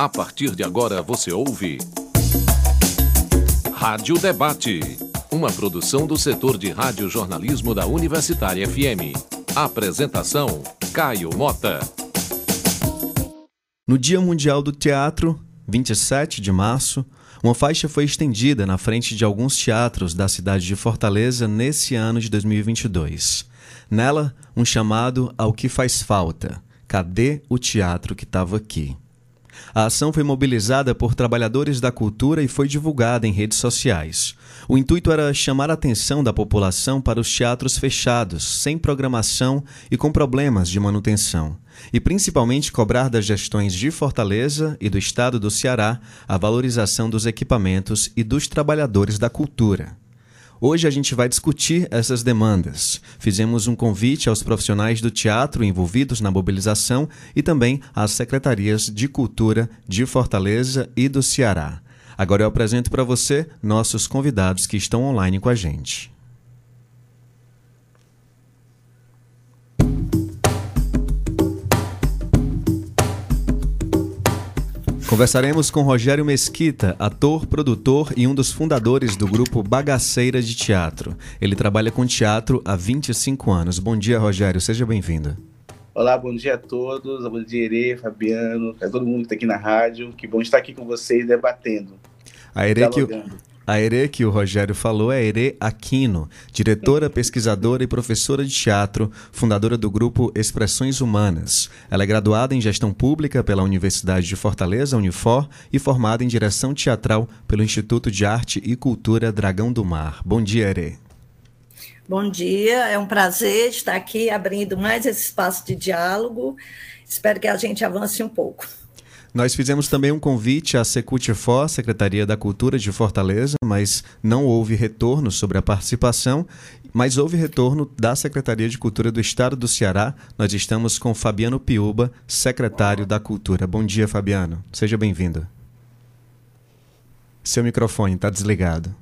A partir de agora você ouve. Rádio Debate. Uma produção do setor de rádio-jornalismo da Universitária FM. Apresentação: Caio Mota. No Dia Mundial do Teatro, 27 de março, uma faixa foi estendida na frente de alguns teatros da cidade de Fortaleza nesse ano de 2022. Nela, um chamado ao que faz falta. Cadê o teatro que estava aqui? A ação foi mobilizada por trabalhadores da cultura e foi divulgada em redes sociais. O intuito era chamar a atenção da população para os teatros fechados, sem programação e com problemas de manutenção, e principalmente cobrar das gestões de Fortaleza e do estado do Ceará a valorização dos equipamentos e dos trabalhadores da cultura. Hoje a gente vai discutir essas demandas. Fizemos um convite aos profissionais do teatro envolvidos na mobilização e também às secretarias de cultura de Fortaleza e do Ceará. Agora eu apresento para você nossos convidados que estão online com a gente. Conversaremos com Rogério Mesquita, ator, produtor e um dos fundadores do grupo Bagaceira de Teatro. Ele trabalha com teatro há 25 anos. Bom dia, Rogério, seja bem-vindo. Olá, bom dia a todos. Bom dia, Ere, Fabiano, a todo mundo que está aqui na rádio. Que bom estar aqui com vocês debatendo. A Ere que, a Ere que o Rogério falou é Ere Aquino, diretora, pesquisadora e professora de teatro, fundadora do grupo Expressões Humanas. Ela é graduada em Gestão Pública pela Universidade de Fortaleza, Unifor, e formada em Direção Teatral pelo Instituto de Arte e Cultura Dragão do Mar. Bom dia, Ere. Bom dia, é um prazer estar aqui abrindo mais esse espaço de diálogo. Espero que a gente avance um pouco. Nós fizemos também um convite à Secutifor, Secretaria da Cultura de Fortaleza, mas não houve retorno sobre a participação. Mas houve retorno da Secretaria de Cultura do Estado do Ceará. Nós estamos com Fabiano Piuba, secretário da Cultura. Bom dia, Fabiano. Seja bem-vindo. Seu microfone está desligado.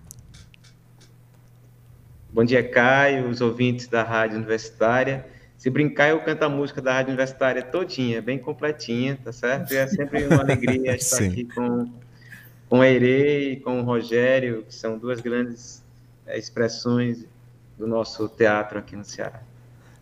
Bom dia, Caio, os ouvintes da Rádio Universitária. Se brincar, eu canto a música da Rádio Universitária todinha, bem completinha, tá certo? E é sempre uma alegria estar aqui com, com a Ere e com o Rogério, que são duas grandes é, expressões do nosso teatro aqui no Ceará.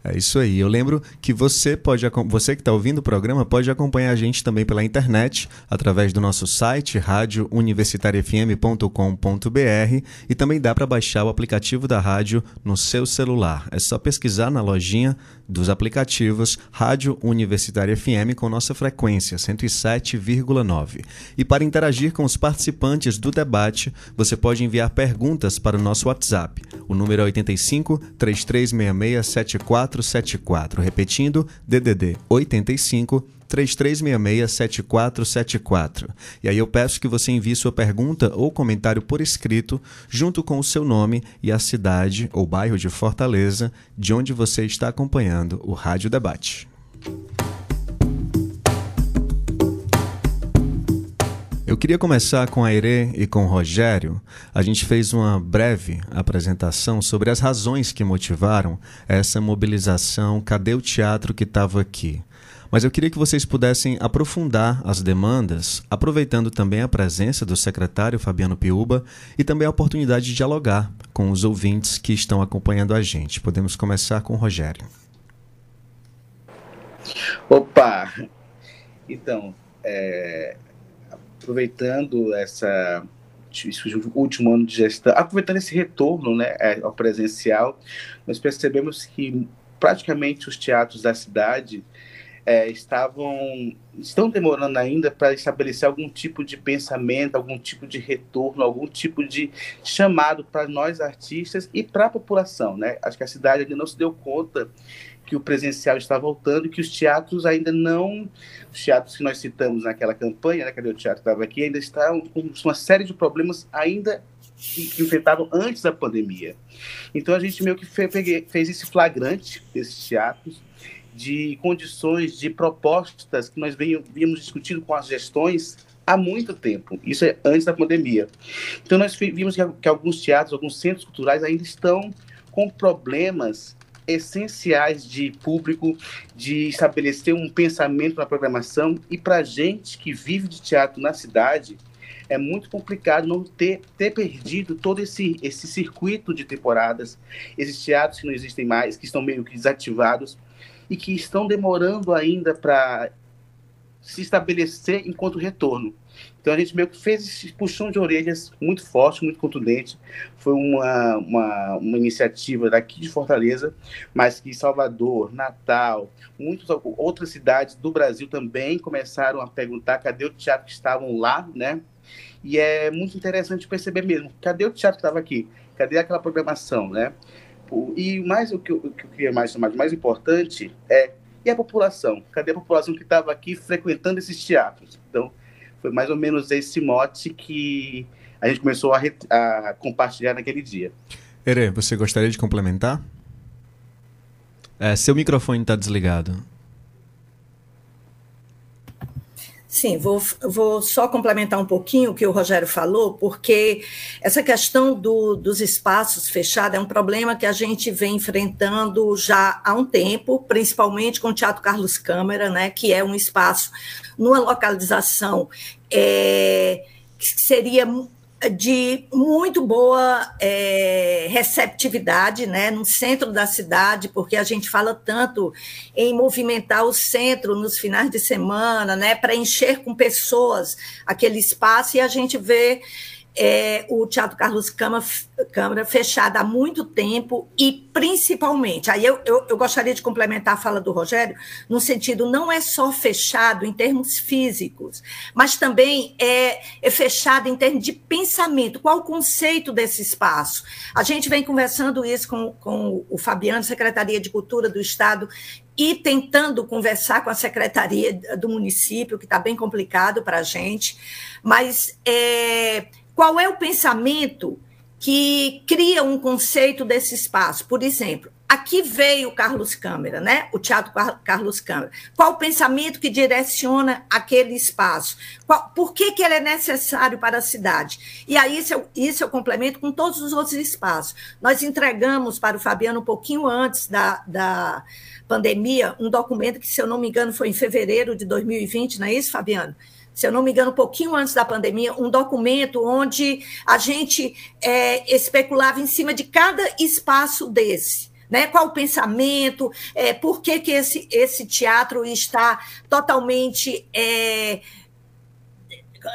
É isso aí. Eu lembro que você pode, você que está ouvindo o programa, pode acompanhar a gente também pela internet, através do nosso site, radiouniversitariafm.com.br e também dá para baixar o aplicativo da rádio no seu celular. É só pesquisar na lojinha dos aplicativos Rádio Universitária FM com nossa frequência 107,9. E para interagir com os participantes do debate, você pode enviar perguntas para o nosso WhatsApp. O número é 85 3366 7474. Repetindo, DDD 85 3366-7474. E aí eu peço que você envie sua pergunta ou comentário por escrito, junto com o seu nome e a cidade ou bairro de Fortaleza, de onde você está acompanhando o Rádio Debate. Eu queria começar com a Irê e com o Rogério. A gente fez uma breve apresentação sobre as razões que motivaram essa mobilização Cadê o Teatro que estava aqui? Mas eu queria que vocês pudessem aprofundar as demandas, aproveitando também a presença do secretário Fabiano Piuba e também a oportunidade de dialogar com os ouvintes que estão acompanhando a gente. Podemos começar com o Rogério. Opa! Então, é, aproveitando essa esse último ano de gestão, aproveitando esse retorno né, ao presencial, nós percebemos que praticamente os teatros da cidade é, estavam estão demorando ainda para estabelecer algum tipo de pensamento, algum tipo de retorno, algum tipo de chamado para nós artistas e para a população, né? Acho que a cidade ainda não se deu conta que o presencial está voltando, que os teatros ainda não, os teatros que nós citamos naquela campanha, né, cadê o teatro estava aqui, ainda estão com uma série de problemas ainda que, enfrentavam antes da pandemia. Então a gente meio que fez esse flagrante desses teatros de condições, de propostas que nós víamos discutindo com as gestões há muito tempo. Isso é antes da pandemia. Então, nós vimos que alguns teatros, alguns centros culturais ainda estão com problemas essenciais de público, de estabelecer um pensamento na programação. E para gente que vive de teatro na cidade, é muito complicado não ter, ter perdido todo esse, esse circuito de temporadas, esses teatros que não existem mais, que estão meio que desativados e que estão demorando ainda para se estabelecer enquanto retorno. Então a gente meio que fez esse puxão de orelhas muito forte, muito contundente. Foi uma, uma, uma iniciativa daqui de Fortaleza, mas que Salvador, Natal, muitas outras cidades do Brasil também começaram a perguntar cadê o teatro que estavam lá, né? E é muito interessante perceber mesmo, cadê o teatro que estava aqui? Cadê aquela programação, né? E mais o que eu, o que eu queria mais chamar de mais importante é e a população? Cadê a população que estava aqui frequentando esses teatros? Então, foi mais ou menos esse mote que a gente começou a, a compartilhar naquele dia. Ere, você gostaria de complementar? É, seu microfone está desligado. Sim, vou, vou só complementar um pouquinho o que o Rogério falou, porque essa questão do, dos espaços fechados é um problema que a gente vem enfrentando já há um tempo, principalmente com o Teatro Carlos Câmara, né, que é um espaço numa localização é, que seria de muito boa é, receptividade né, no centro da cidade, porque a gente fala tanto em movimentar o centro nos finais de semana, né, para encher com pessoas aquele espaço, e a gente vê é, o Teatro Carlos Câmara fechado há muito tempo e principalmente, aí eu, eu, eu, gostaria de complementar a fala do Rogério, no sentido não é só fechado em termos físicos, mas também é, é fechado em termos de pensamento. Qual o conceito desse espaço? A gente vem conversando isso com, com o Fabiano, Secretaria de Cultura do Estado, e tentando conversar com a secretaria do município, que está bem complicado para a gente, mas é, qual é o pensamento que cria um conceito desse espaço? Por exemplo, aqui veio Carlos Câmara, né? O Teatro Carlos Câmara. Qual o pensamento que direciona aquele espaço? Qual, por que, que ele é necessário para a cidade? E aí, isso eu, isso eu complemento com todos os outros espaços. Nós entregamos para o Fabiano um pouquinho antes da, da pandemia um documento que, se eu não me engano, foi em fevereiro de 2020, não é isso, Fabiano? Se eu não me engano, um pouquinho antes da pandemia, um documento onde a gente é, especulava em cima de cada espaço desse. Né? Qual o pensamento? É, por que, que esse, esse teatro está totalmente é,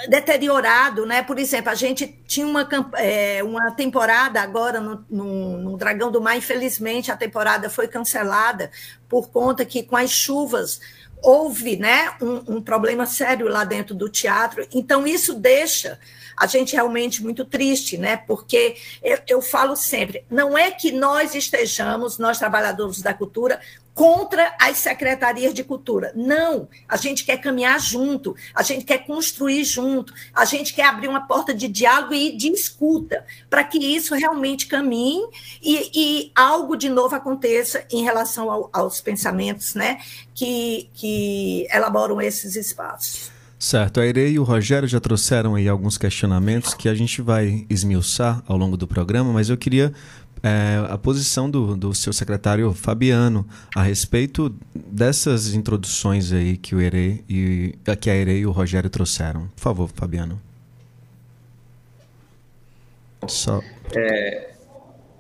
deteriorado? Né? Por exemplo, a gente tinha uma, é, uma temporada agora no, no, no Dragão do Mar, infelizmente a temporada foi cancelada por conta que com as chuvas houve né, um, um, problema sério lá dentro do teatro. Então, isso deixa a gente realmente muito triste, né? Porque eu, eu falo sempre, não é que nós estejamos, nós trabalhadores da cultura, contra as secretarias de cultura. Não, a gente quer caminhar junto, a gente quer construir junto, a gente quer abrir uma porta de diálogo e de escuta, para que isso realmente caminhe e, e, algo de novo aconteça em relação ao, aos pensamentos né, que, que elaboram esses espaços. Certo, a Irei e o Rogério já trouxeram aí alguns questionamentos que a gente vai esmiuçar ao longo do programa, mas eu queria é, a posição do, do seu secretário Fabiano a respeito dessas introduções aí que, o Ere e, que a Ere e o Rogério trouxeram. Por favor, Fabiano. Só... É,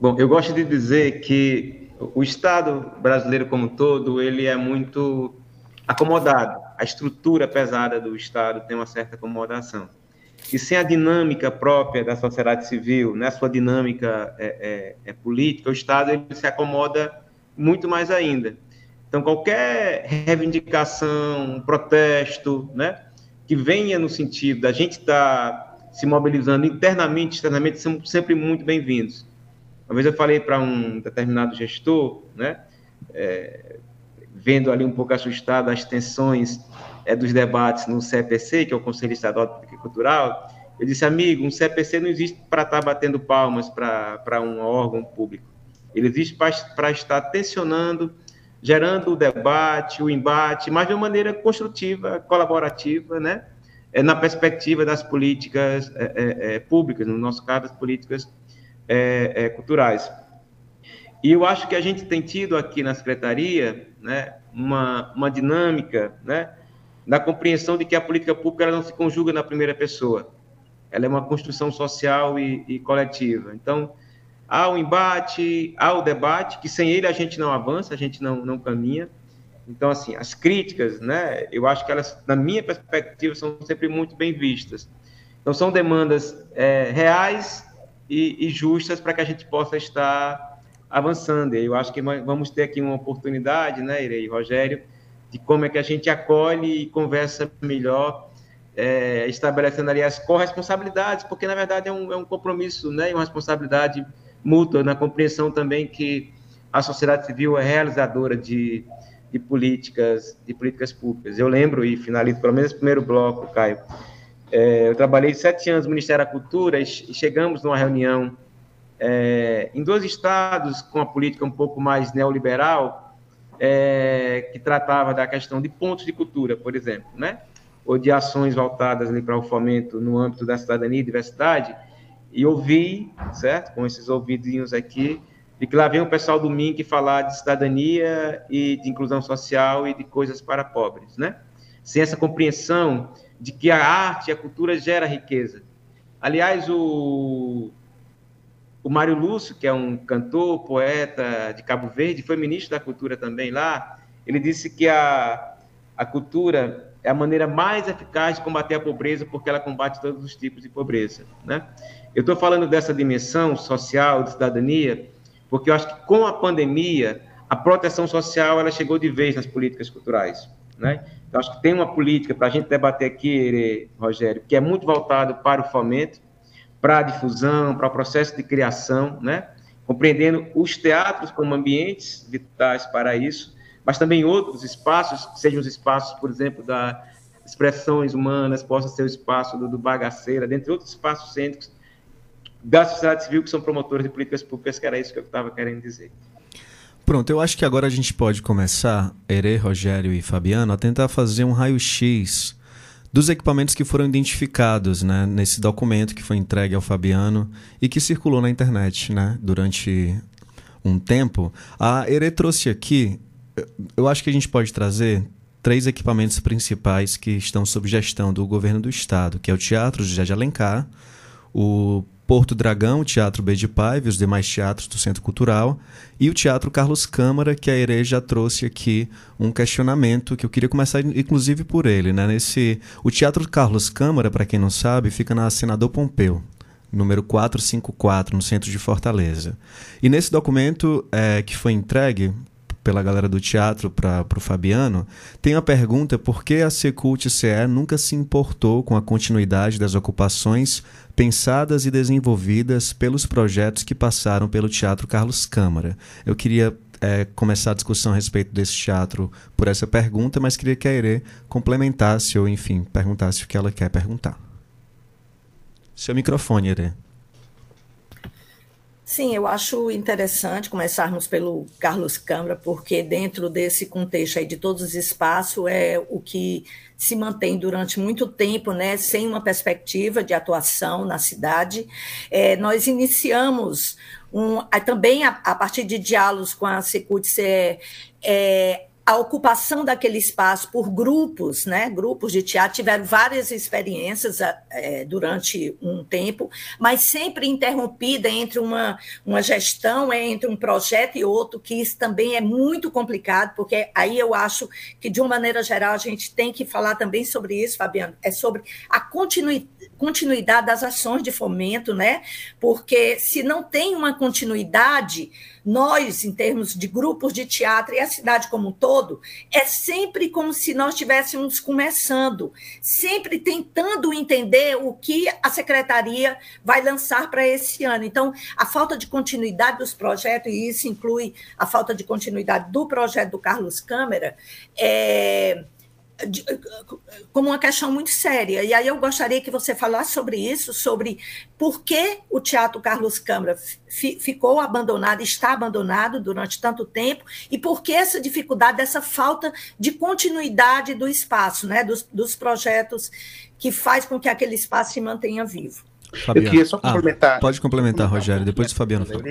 bom, eu gosto de dizer que o Estado brasileiro como um todo ele é muito acomodado. A estrutura pesada do Estado tem uma certa acomodação e sem a dinâmica própria da sociedade civil, né, sua dinâmica é, é, é política, o Estado ele se acomoda muito mais ainda. Então, qualquer reivindicação, protesto, né, que venha no sentido da gente estar tá se mobilizando internamente, externamente, são sempre muito bem-vindos. Uma vez eu falei para um determinado gestor, né, é, vendo ali um pouco assustado as tensões é, dos debates no CPC, que é o Conselho Estadual de Política Cultural, eu disse, amigo, um CPC não existe para estar tá batendo palmas para um órgão público. Ele existe para estar tensionando, gerando o debate, o embate, mas de uma maneira construtiva, colaborativa, né? É, na perspectiva das políticas é, é, públicas, no nosso caso, das políticas culturais. E eu acho que a gente tem tido aqui na secretaria, né, uma, uma dinâmica, né, da compreensão de que a política pública ela não se conjuga na primeira pessoa. Ela é uma construção social e, e coletiva. Então, há o embate, há o debate, que sem ele a gente não avança, a gente não, não caminha. Então, assim, as críticas, né, eu acho que elas, na minha perspectiva, são sempre muito bem vistas. Então, são demandas é, reais e, e justas para que a gente possa estar avançando. E eu acho que vamos ter aqui uma oportunidade, né, Irei, Rogério, de como é que a gente acolhe e conversa melhor, é, estabelecendo ali as corresponsabilidades, porque, na verdade, é um, é um compromisso né, e uma responsabilidade mútua na compreensão também que a sociedade civil é realizadora de, de políticas de políticas públicas. Eu lembro, e finalizo pelo menos o primeiro bloco, Caio, é, eu trabalhei sete anos no Ministério da Cultura e chegamos numa reunião é, em dois estados com a política um pouco mais neoliberal, é, que tratava da questão de pontos de cultura, por exemplo, né? ou de ações voltadas ali para o fomento no âmbito da cidadania e diversidade, e ouvi, certo, com esses ouvidinhos aqui, de que lá vem o pessoal do MINC falar de cidadania e de inclusão social e de coisas para pobres, né? Sem essa compreensão de que a arte e a cultura gera riqueza. Aliás, o, o Mário Lúcio, que é um cantor, poeta de Cabo Verde, foi ministro da Cultura também lá, ele disse que a, a cultura é a maneira mais eficaz de combater a pobreza, porque ela combate todos os tipos de pobreza. Né? Eu estou falando dessa dimensão social, de cidadania, porque eu acho que com a pandemia, a proteção social ela chegou de vez nas políticas culturais. Né? Então, acho que tem uma política para a gente debater aqui, Rogério, que é muito voltado para o fomento, para a difusão, para o processo de criação, né? compreendendo os teatros como ambientes vitais para isso, mas também outros espaços, sejam os espaços, por exemplo, da expressões humanas, possa ser o espaço do, do bagaceira, dentre outros espaços cêntricos da sociedade civil que são promotores de políticas públicas, que era isso que eu estava querendo dizer. Pronto, eu acho que agora a gente pode começar, Ere, Rogério e Fabiano, a tentar fazer um raio-x dos equipamentos que foram identificados né, nesse documento que foi entregue ao Fabiano e que circulou na internet né, durante um tempo. A Ere trouxe aqui, eu acho que a gente pode trazer três equipamentos principais que estão sob gestão do governo do estado, que é o Teatro José de Alencar, o Porto Dragão, o Teatro B de Paiva e os demais teatros do Centro Cultural, e o Teatro Carlos Câmara, que a Ere já trouxe aqui um questionamento que eu queria começar inclusive por ele, né? Nesse o Teatro Carlos Câmara, para quem não sabe, fica na Senador Pompeu, número 454, no centro de Fortaleza. E nesse documento é, que foi entregue pela galera do teatro para o Fabiano, tem a pergunta por que a Secult CE nunca se importou com a continuidade das ocupações pensadas e desenvolvidas pelos projetos que passaram pelo Teatro Carlos Câmara. Eu queria é, começar a discussão a respeito desse teatro por essa pergunta, mas queria que a Ere complementasse ou, enfim, perguntasse o que ela quer perguntar. Seu microfone, Ere. Sim, eu acho interessante começarmos pelo Carlos Câmara, porque dentro desse contexto aí de todos os espaços é o que se mantém durante muito tempo, né, sem uma perspectiva de atuação na cidade. É, nós iniciamos um, também a, a, partir de diálogos com a Secult, é, a ocupação daquele espaço por grupos, né, grupos de teatro, tiveram várias experiências é, durante um tempo, mas sempre interrompida entre uma, uma gestão, entre um projeto e outro, que isso também é muito complicado, porque aí eu acho que, de uma maneira geral, a gente tem que falar também sobre isso, Fabiano, é sobre a continuidade das ações de fomento, né, porque se não tem uma continuidade, nós, em termos de grupos de teatro e a cidade como um todo, é sempre como se nós estivéssemos começando, sempre tentando entender o que a secretaria vai lançar para esse ano. Então, a falta de continuidade dos projetos, e isso inclui a falta de continuidade do projeto do Carlos Câmara, é como uma questão muito séria. E aí eu gostaria que você falasse sobre isso, sobre por que o Teatro Carlos Câmara ficou abandonado, está abandonado durante tanto tempo, e por que essa dificuldade, dessa falta de continuidade do espaço, né, dos, dos projetos que faz com que aquele espaço se mantenha vivo. Fabiano. Eu queria só ah, complementar. Ah, pode complementar, Rogério, depois o Fabiano fala.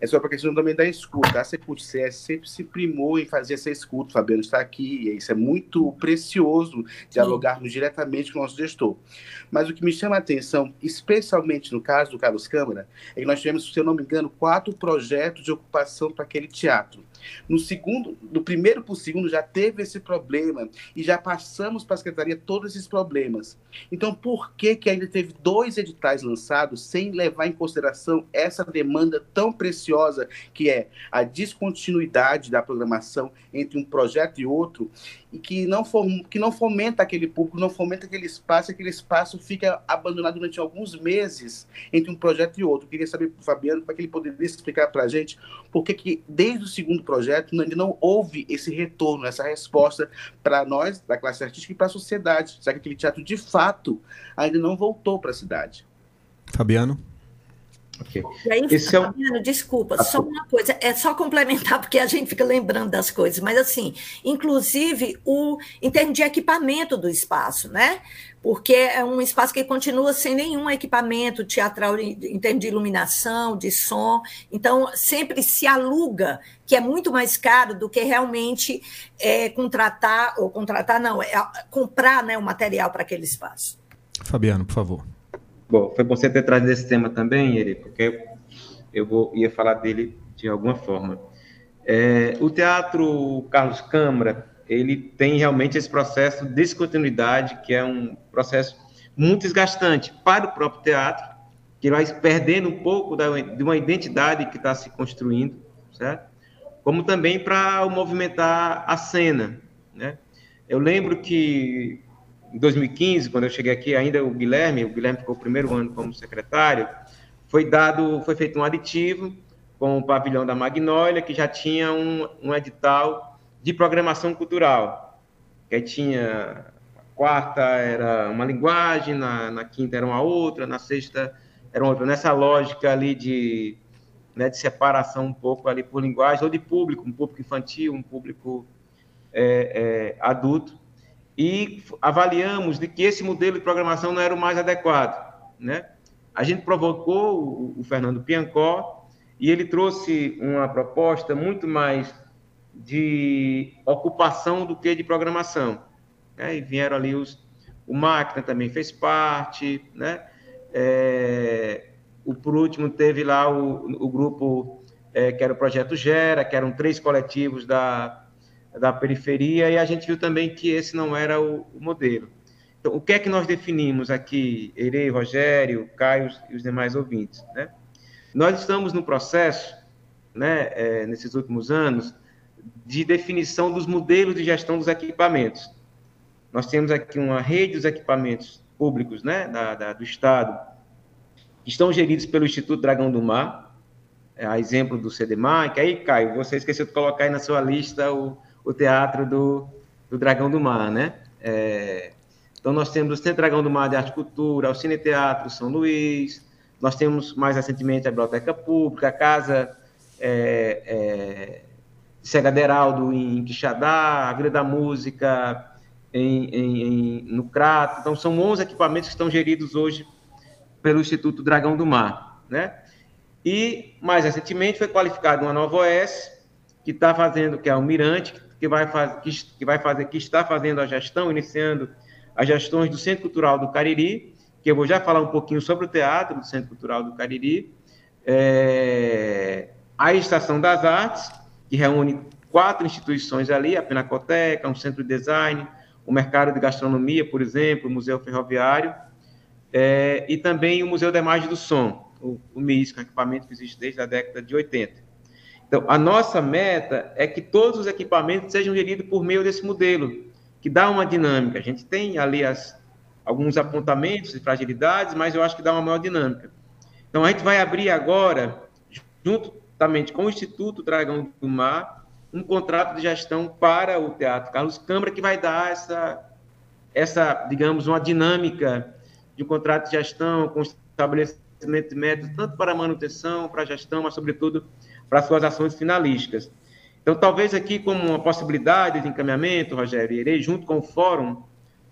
É só para a questão também da escuta. A Secult-CS sempre se primou em fazer essa escuta. O Fabiano está aqui, e isso é muito precioso dialogarmos diretamente com o nosso gestor. Mas o que me chama a atenção, especialmente no caso do Carlos Câmara, é que nós tivemos, se eu não me engano, quatro projetos de ocupação para aquele teatro. No segundo, do primeiro para o segundo já teve esse problema e já passamos para a secretaria todos esses problemas. Então, por que que ainda teve dois editais lançados sem levar em consideração essa demanda tão preciosa que é a descontinuidade da programação entre um projeto e outro e que não, que não fomenta aquele público, não fomenta aquele espaço, aquele espaço fica abandonado durante alguns meses entre um projeto e outro. Queria saber Fabiano, para que ele poderia explicar para a gente por que, que desde o segundo projeto ainda não houve esse retorno, essa resposta para nós, da classe artística, e para a sociedade. Será que aquele teatro, de fato, ainda não voltou para a cidade? Fabiano? Okay. E aí, Esse Fabiano, é um... desculpa, ah, só uma coisa, é só complementar, porque a gente fica lembrando das coisas, mas assim, inclusive o, em termos de equipamento do espaço, né? Porque é um espaço que continua sem nenhum equipamento teatral em termos de iluminação, de som, então sempre se aluga, que é muito mais caro do que realmente é, contratar, ou contratar não, é comprar né, o material para aquele espaço. Fabiano, por favor. Bom, foi bom você ter trazido esse tema também, ele, porque eu vou, ia falar dele de alguma forma. É, o Teatro Carlos Câmara, ele tem realmente esse processo de descontinuidade, que é um processo muito desgastante para o próprio teatro, que vai perdendo um pouco da, de uma identidade que está se construindo, certo? Como também para movimentar a cena, né? Eu lembro que em 2015, quando eu cheguei aqui, ainda o Guilherme, o Guilherme ficou o primeiro ano como secretário, foi dado, foi feito um aditivo com o pavilhão da Magnólia, que já tinha um, um edital de programação cultural. Que tinha quarta era uma linguagem, na, na quinta era uma outra, na sexta era outra. Nessa lógica ali de, né, de separação um pouco ali por linguagem, ou de público, um público infantil, um público é, é, adulto e avaliamos de que esse modelo de programação não era o mais adequado, né? A gente provocou o, Fernando Piancó e ele trouxe uma proposta muito mais de ocupação do que de programação. Né? E vieram ali os... O Máquina também fez parte, né? É, o, por último, teve lá o, o grupo é, que era o Projeto Gera, que eram três coletivos da, da periferia, e a gente viu também que esse não era o, o modelo. Então, o que é que nós definimos aqui, Erei, Rogério, Caio e os demais ouvintes? Né? Nós estamos no processo, né, é, nesses últimos anos, de definição dos modelos de gestão dos equipamentos. Nós temos aqui uma rede dos equipamentos públicos né, da, da, do Estado, que estão geridos pelo Instituto Dragão do Mar, é, a exemplo do CDMAR, que aí, Caio, você esqueceu de colocar aí na sua lista o, o Teatro do, do Dragão do Mar, né? É, então, nós temos o Centro Dragão do Mar de Arte e Cultura, o Cine Teatro São Luís, nós temos mais recentemente a Biblioteca Pública, a Casa é, é, Cega Deraldo em Quixadá, a Vila da Música em, em, em, no Crato. Então, são 11 equipamentos que estão geridos hoje pelo Instituto Dragão do Mar, né? E, mais recentemente, foi qualificada uma nova OS, que está fazendo, que é o Mirante, que vai, faz, que, que, vai fazer, que está fazendo a gestão, iniciando as gestões do Centro Cultural do Cariri, que eu vou já falar um pouquinho sobre o teatro do Centro Cultural do Cariri, é, a Estação das Artes, que reúne quatro instituições ali, a Pinacoteca, um centro de design, o mercado de gastronomia, por exemplo, o Museu Ferroviário, é, e também o Museu da Imagem do Som, o, o MIS, que é um equipamento que existe desde a década de 80. Então, a nossa meta é que todos os equipamentos sejam geridos por meio desse modelo, que dá uma dinâmica. A gente tem ali as, alguns apontamentos de fragilidades, mas eu acho que dá uma maior dinâmica. Então, a gente vai abrir agora, juntamente com o Instituto Dragão do Mar, um contrato de gestão para o Teatro Carlos Câmara, que vai dar essa, essa digamos, uma dinâmica de um contrato de gestão com estabelecimento de métodos, tanto para manutenção, para gestão, mas, sobretudo, para suas ações finalísticas. Então, talvez aqui, como uma possibilidade de encaminhamento, Rogério, irei junto com o Fórum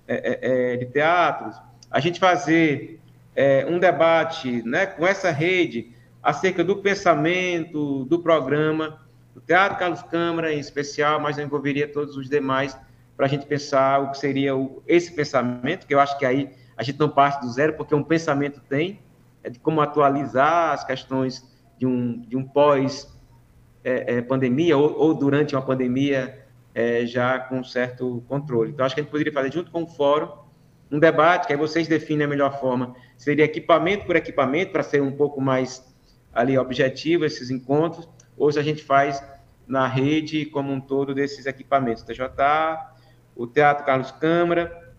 é, é, é, de Teatros, a gente fazer é, um debate né, com essa rede acerca do pensamento, do programa, do Teatro Carlos Câmara em especial, mas eu envolveria todos os demais para a gente pensar o que seria o, esse pensamento, que eu acho que aí a gente não parte do zero, porque um pensamento tem, é de como atualizar as questões de um, de um pós-pandemia é, é, ou, ou, durante uma pandemia é, já com certo controle. Então, acho que a gente poderia fazer junto com o fórum um debate, que aí vocês definem a melhor forma. Seria equipamento por equipamento, para ser um pouco mais ali objetivo esses encontros, ou se a gente faz na rede como um todo desses equipamentos, TJ, o Teatro Carlos Câmara,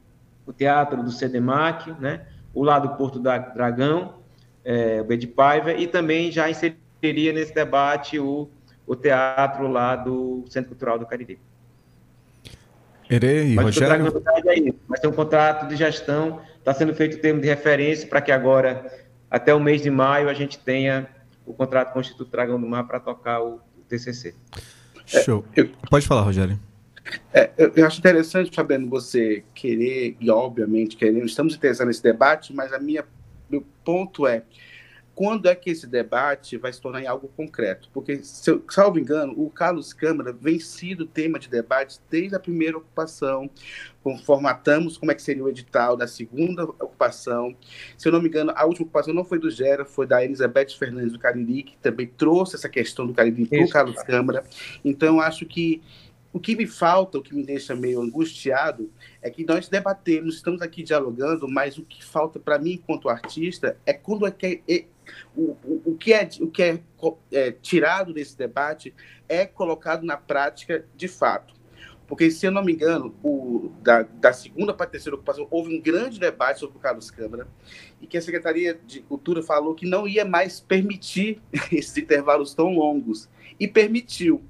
o Teatro do CDMAC, né, o lado do Porto da Dragão, é, o B de Paiva, e também já inseriria nesse debate o, o teatro lá do Centro Cultural do Cariri. Ere e Mas Rogério? É Vai ter um contrato de gestão, está sendo feito o termo de referência para que agora, até o mês de maio, a gente tenha o contrato com o Instituto Dragão do Mar para tocar o, o TCC. Show. É, eu, Pode falar, Rogério. É, eu, eu, acho interessante, Fabiano, você querer, e obviamente querendo, estamos interessados nesse debate, mas a minha, meu ponto é, quando é que esse debate vai se tornar em algo concreto? Porque, se eu, salvo engano, o Carlos Câmara vem sido tema de debate desde a primeira ocupação, formatamos como é que seria o edital da segunda ocupação. Se eu não me engano, a última ocupação não foi do Gera, foi da Elizabeth Fernandes do Cariri, que também trouxe essa questão do Cariri para o Carlos Câmara. Então, acho que o que me falta, o que me deixa meio angustiado, é que nós debatemos, estamos aqui dialogando, mas o que falta para mim, enquanto artista, é quando é que é, o, o, o, que é, o que é, é tirado desse debate é colocado na prática de fato. Porque, se eu não me engano, o, da, da segunda para a terceira ocupação, houve um grande debate sobre o Carlos Câmara e que a Secretaria de Cultura falou que não ia mais permitir esses intervalos tão longos. E permitiu.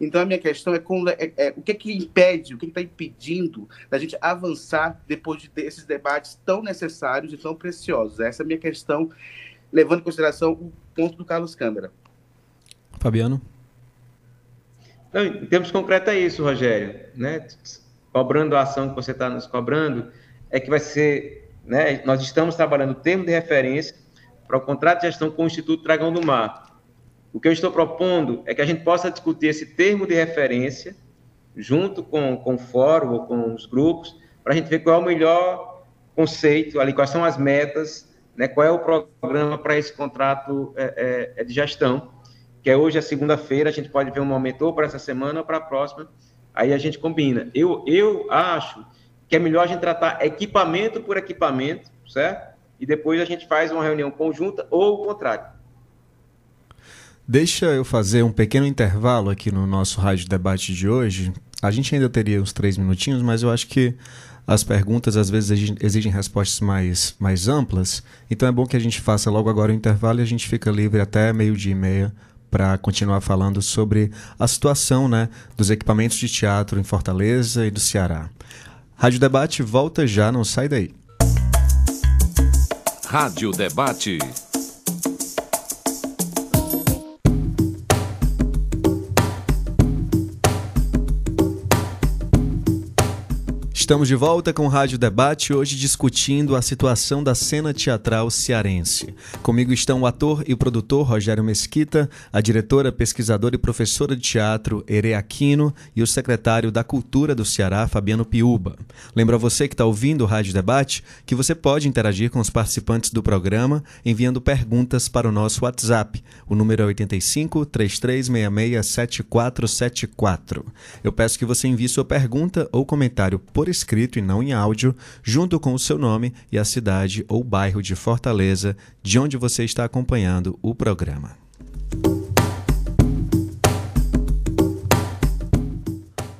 Então, a minha questão é, como, é, é o que é que impede, o que está impedindo da gente avançar depois de ter esses debates tão necessários e tão preciosos? Essa é a minha questão, levando em consideração o ponto do Carlos Câmara. Fabiano? Então, em termos concretos é isso, Rogério. Né? Cobrando a ação que você está nos cobrando, é que vai ser... Né? Nós estamos trabalhando o termo de referência para o contrato de gestão com o Instituto Dragão do Mar o que eu estou propondo é que a gente possa discutir esse termo de referência junto com, com o fórum ou com os grupos, para a gente ver qual é o melhor conceito, ali, quais são as metas, né, qual é o programa para esse contrato é, é, é, de gestão, que é hoje, a segunda-feira, a gente pode ver um momento ou para essa semana ou para a próxima, aí a gente combina. Eu, eu acho que é melhor a gente tratar equipamento por equipamento, certo? E depois a gente faz uma reunião conjunta ou o contrário. Deixa eu fazer um pequeno intervalo aqui no nosso rádio debate de hoje. A gente ainda teria uns três minutinhos, mas eu acho que as perguntas às vezes exigem, respostas mais, mais amplas. Então é bom que a gente faça logo agora o intervalo e a gente fica livre até meio-dia e meia para continuar falando sobre a situação né, dos equipamentos de teatro em Fortaleza e do Ceará. Rádio Debate volta já, não sai daí. Rádio Debate. Estamos de volta com o Rádio Debate, hoje discutindo a situação da cena teatral cearense. Comigo estão o ator e produtor Rogério Mesquita, a diretora, pesquisadora e professora de teatro Ere Aquino e o secretário da Cultura do Ceará, Fabiano Piuba. Lembra você que está ouvindo o Rádio Debate que você pode interagir com os participantes do programa enviando perguntas para o nosso WhatsApp. O número é 85 3366 7474. Eu peço que você envie sua pergunta ou comentário por escrito e não em áudio, junto com o seu nome e a cidade ou bairro de Fortaleza, de onde você está acompanhando o programa.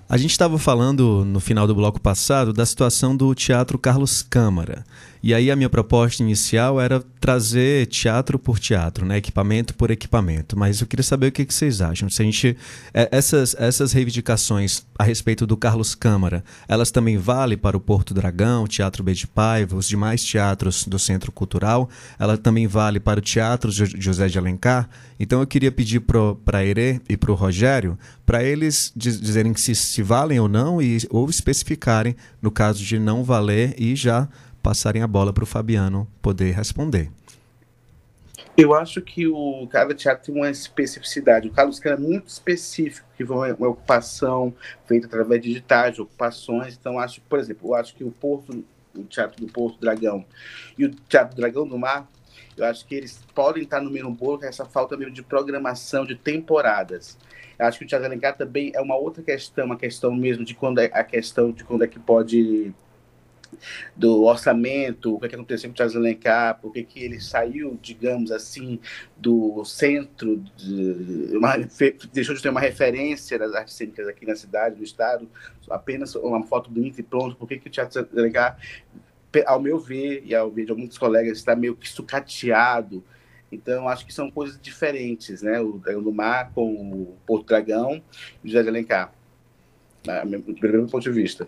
A gente estava falando no final do bloco passado da situação do Teatro Carlos Câmara. E aí a minha proposta inicial era trazer teatro por teatro, né? equipamento por equipamento. Mas eu queria saber o que, que vocês acham. Se a gente é, essas essas reivindicações a respeito do Carlos Câmara, elas também valem para o Porto Dragão, Teatro B de Paiva, os demais teatros do Centro Cultural. Ela também vale para o Teatro José de Alencar. Então eu queria pedir para a Ere e para o Rogério para eles diz, dizerem se, se valem ou não e ou especificarem no caso de não valer e já passarem a bola para o Fabiano poder responder. Eu acho que o cada teatro tem uma especificidade. O Carlos Cana é muito específico, que foi uma ocupação feita através de digitais, ocupações. Então, acho, por exemplo, eu acho que o Porto, o Teatro do Porto Dragão e o Teatro Dragão do Mar, eu acho que eles podem estar no mesmo bolo com essa falta mesmo de programação, de temporadas. Eu acho que o Teatro Alencar também é uma outra questão, uma questão mesmo de quando é a questão de quando é que pode do orçamento, o que, é que aconteceu com o Charles Alencar, por que ele saiu, digamos assim, do centro, de, uma, deixou de ter uma referência das artes cênicas aqui na cidade, no estado, apenas uma foto bonita e pronto, por que, que o Teatro Alencar, ao meu ver, e ao ver de alguns colegas, está meio que sucateado, então, acho que são coisas diferentes, né? O Dragão do Mar com o Porto Dragão e o José de Alencar, do meu ponto de vista.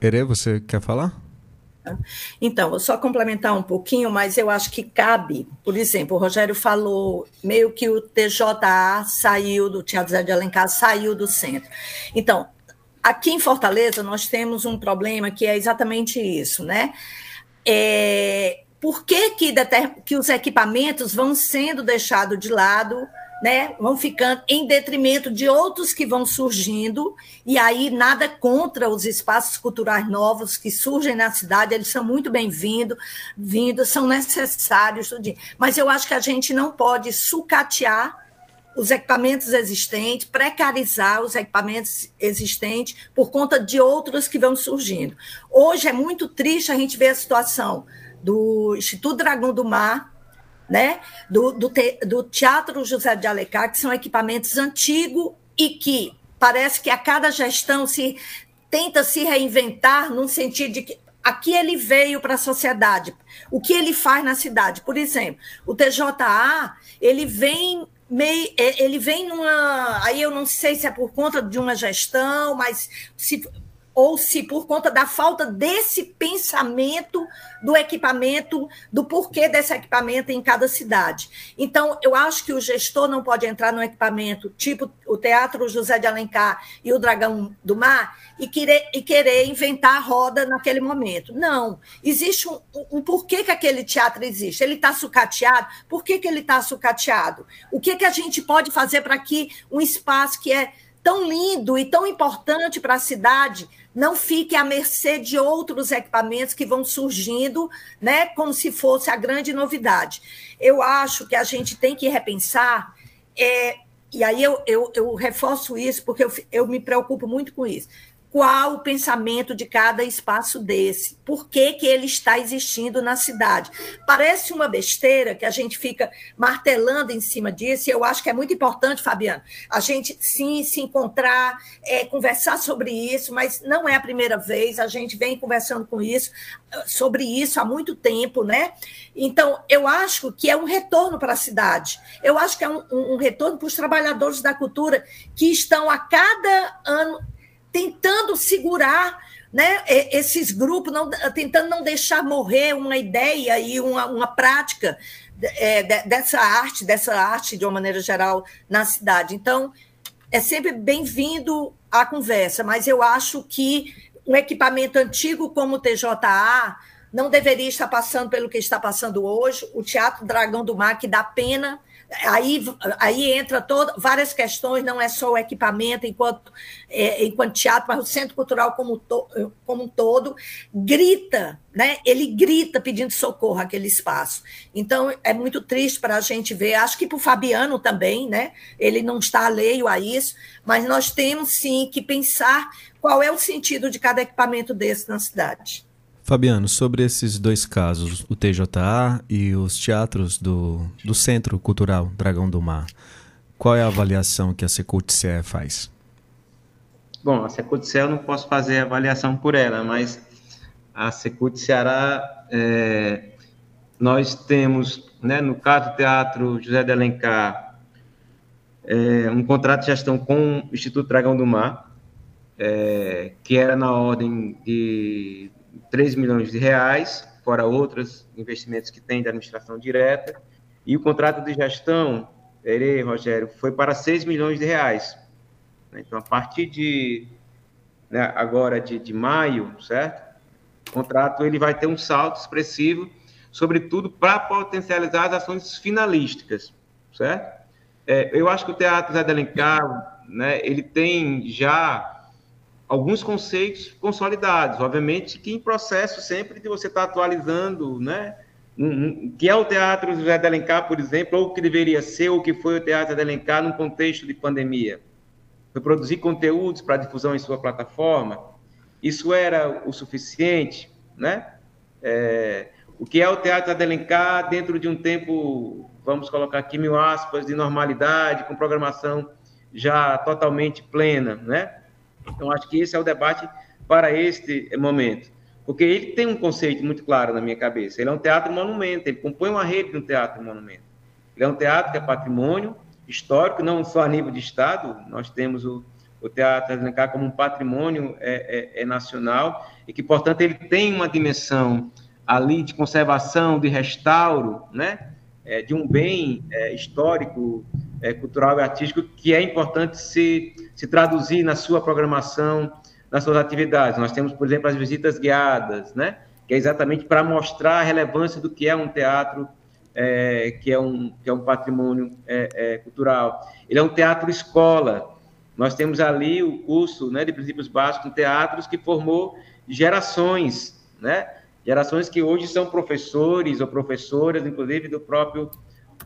Ere, você quer falar? Então, só complementar um pouquinho, mas eu acho que cabe, por exemplo, o Rogério falou meio que o TJA saiu do Teatro Zé de Alencar, saiu do centro. Então, aqui em Fortaleza, nós temos um problema que é exatamente isso, né? É, por que, que, que os equipamentos vão sendo deixados de lado né, vão ficando em detrimento de outros que vão surgindo, e aí nada contra os espaços culturais novos que surgem na cidade, eles são muito bem-vindos, vindos, são necessários, mas eu acho que a gente não pode sucatear os equipamentos existentes, precarizar os equipamentos existentes por conta de outros que vão surgindo. Hoje é muito triste a gente ver a situação do Instituto Dragão do Mar, né, do, do, te, do Teatro José de Alencar, que são equipamentos antigos e que parece que a cada gestão se tenta se reinventar num sentido de que aqui ele veio para a sociedade, o que ele faz na cidade. Por exemplo, o TJA, ele vem meio, é, ele vem numa, aí eu não sei se é por conta de uma gestão, mas se ou se por conta da falta desse pensamento do equipamento, do porquê desse equipamento em cada cidade. Então, eu acho que o gestor não pode entrar no equipamento tipo o Teatro José de Alencar e o Dragão do Mar e querer, e querer inventar a roda naquele momento. Não. Existe um, um porquê que aquele teatro existe. Ele está sucateado. Por que, que ele está sucateado? O que, que a gente pode fazer para que um espaço que é tão lindo e tão importante para a cidade não fique à mercê de outros equipamentos que vão surgindo, né, como se fosse a grande novidade. Eu acho que a gente tem que repensar, é, e aí eu, eu, eu reforço isso, porque eu, eu me preocupo muito com isso qual o pensamento de cada espaço desse, por que, que ele está existindo na cidade. Parece uma besteira que a gente fica martelando em cima disso, e eu acho que é muito importante, Fabiano, a gente sim se encontrar, é, conversar sobre isso, mas não é a primeira vez, a gente vem conversando com isso, sobre isso há muito tempo, né? Então, eu acho que é um retorno para a cidade, eu acho que é um, um retorno para os trabalhadores da cultura que estão a cada ano tentando segurar né, esses grupos, não, tentando não deixar morrer uma ideia e uma, uma prática é, dessa arte, dessa arte de uma maneira geral na cidade. Então, é sempre bem-vindo a conversa, mas eu acho que um equipamento antigo como o TJA não deveria estar passando pelo que está passando hoje. O Teatro Dragão do Mar, que dá pena, Aí, aí entra toda, várias questões, não é só o equipamento enquanto, é, enquanto teatro, mas o Centro Cultural como, to, como um todo grita, né? ele grita pedindo socorro àquele espaço. Então, é muito triste para a gente ver, acho que para o Fabiano também, né? ele não está alheio a isso, mas nós temos sim que pensar qual é o sentido de cada equipamento desse na cidade. Fabiano, sobre esses dois casos, o TJA e os teatros do, do Centro Cultural Dragão do Mar, qual é a avaliação que a Secult-CE faz? Bom, a Secult-CE eu não posso fazer avaliação por ela, mas a Secult Ceará, é, nós temos, né, no caso do Teatro José de Alencar, é, um contrato de gestão com o Instituto Dragão do Mar, é, que era na ordem de 3 milhões de reais, fora outros investimentos que tem de administração direta, e o contrato de gestão, Ere, Rogério, foi para 6 milhões de reais. Então, a partir de né, agora de, de maio, certo? O contrato ele vai ter um salto expressivo, sobretudo para potencializar as ações finalísticas, certo? É, eu acho que o Teatro Zé de Alencar, né, ele tem já alguns conceitos consolidados, obviamente que em processo sempre de você estar tá atualizando, né, que é o Teatro José de Alencar, por exemplo, ou o que deveria ser, ou o que foi o Teatro de Alencar num contexto de pandemia. Foi produzir conteúdos para difusão em sua plataforma. Isso era o suficiente, né? É, o que é o Teatro de Alencar dentro de um tempo, vamos colocar aqui mil aspas, de normalidade, com programação já totalmente plena, né? Então, acho que esse é o debate para este momento. Porque ele tem um conceito muito claro na minha cabeça. Ele é um teatro monumento, ele compõe uma rede de um teatro monumento. Ele é um teatro que é patrimônio histórico, não só a nível de Estado, nós temos o, o Teatro Alencar como um patrimônio é, é, é, nacional e que, portanto, ele tem uma dimensão ali de conservação, de restauro, né? É, de um bem é, histórico, é, cultural e artístico que é importante se, se traduzir na sua programação, nas suas atividades. Nós temos, por exemplo, as visitas guiadas, né? que é exatamente para mostrar a relevância do que é um teatro, é, que, é um, que é um patrimônio é, é, cultural. Ele é um teatro escola. Nós temos ali o curso né, de princípios básicos em teatros que formou gerações, né? gerações que hoje são professores ou professoras, inclusive do próprio,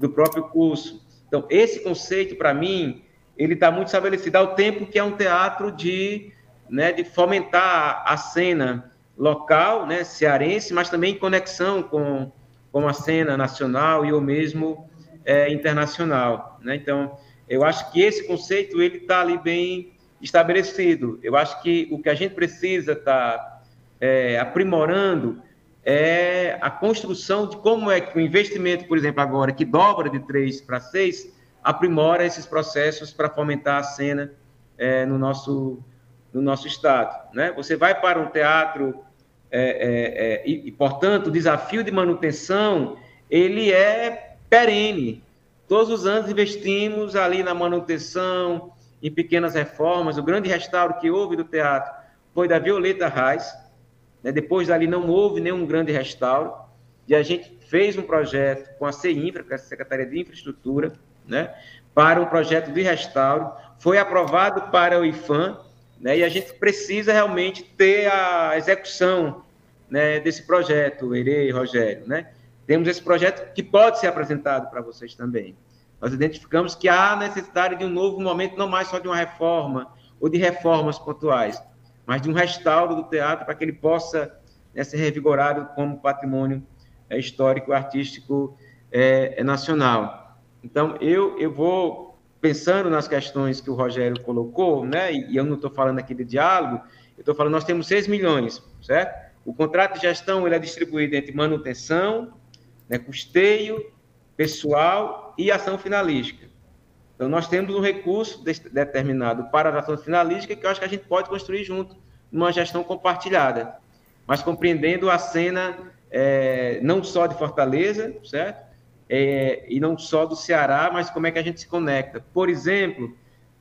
do próprio curso. Então, esse conceito, para mim, ele está muito estabelecido ao tempo que é um teatro de né, de fomentar a cena local, né, cearense, mas também em conexão com, com a cena nacional e ou mesmo é, internacional. Né? Então, eu acho que esse conceito ele está ali bem estabelecido. Eu acho que o que a gente precisa estar tá, é, aprimorando é a construção de como é que o investimento, por exemplo, agora, que dobra de 3 para 6, aprimora esses processos para fomentar a cena é, no nosso no nosso estado. Né? Você vai para um teatro é, é, é, e, e, portanto, o desafio de manutenção ele é perene. Todos os anos investimos ali na manutenção, em pequenas reformas. O grande restauro que houve do teatro foi da Violeta Reis. Né? Depois dali não houve nenhum grande restauro. E a gente fez um projeto com a CEINFRA, é a Secretaria de Infraestrutura, né? para um projeto de restauro. Foi aprovado para o IFAM, né? E a gente precisa realmente ter a execução né, desse projeto, Ere e Rogério. Né? Temos esse projeto que pode ser apresentado para vocês também. Nós identificamos que há necessidade de um novo momento, não mais só de uma reforma ou de reformas pontuais, mas de um restauro do teatro para que ele possa né, ser revigorado como patrimônio é, histórico, artístico é, é nacional. Então, eu, eu vou pensando nas questões que o Rogério colocou, né, e eu não estou falando aqui de diálogo, eu estou falando, nós temos 6 milhões, certo? O contrato de gestão ele é distribuído entre manutenção, né, custeio, pessoal e ação finalística. Então, nós temos um recurso determinado para a ação finalística que eu acho que a gente pode construir junto, numa gestão compartilhada, mas compreendendo a cena é, não só de Fortaleza, certo? É, e não só do Ceará, mas como é que a gente se conecta. Por exemplo,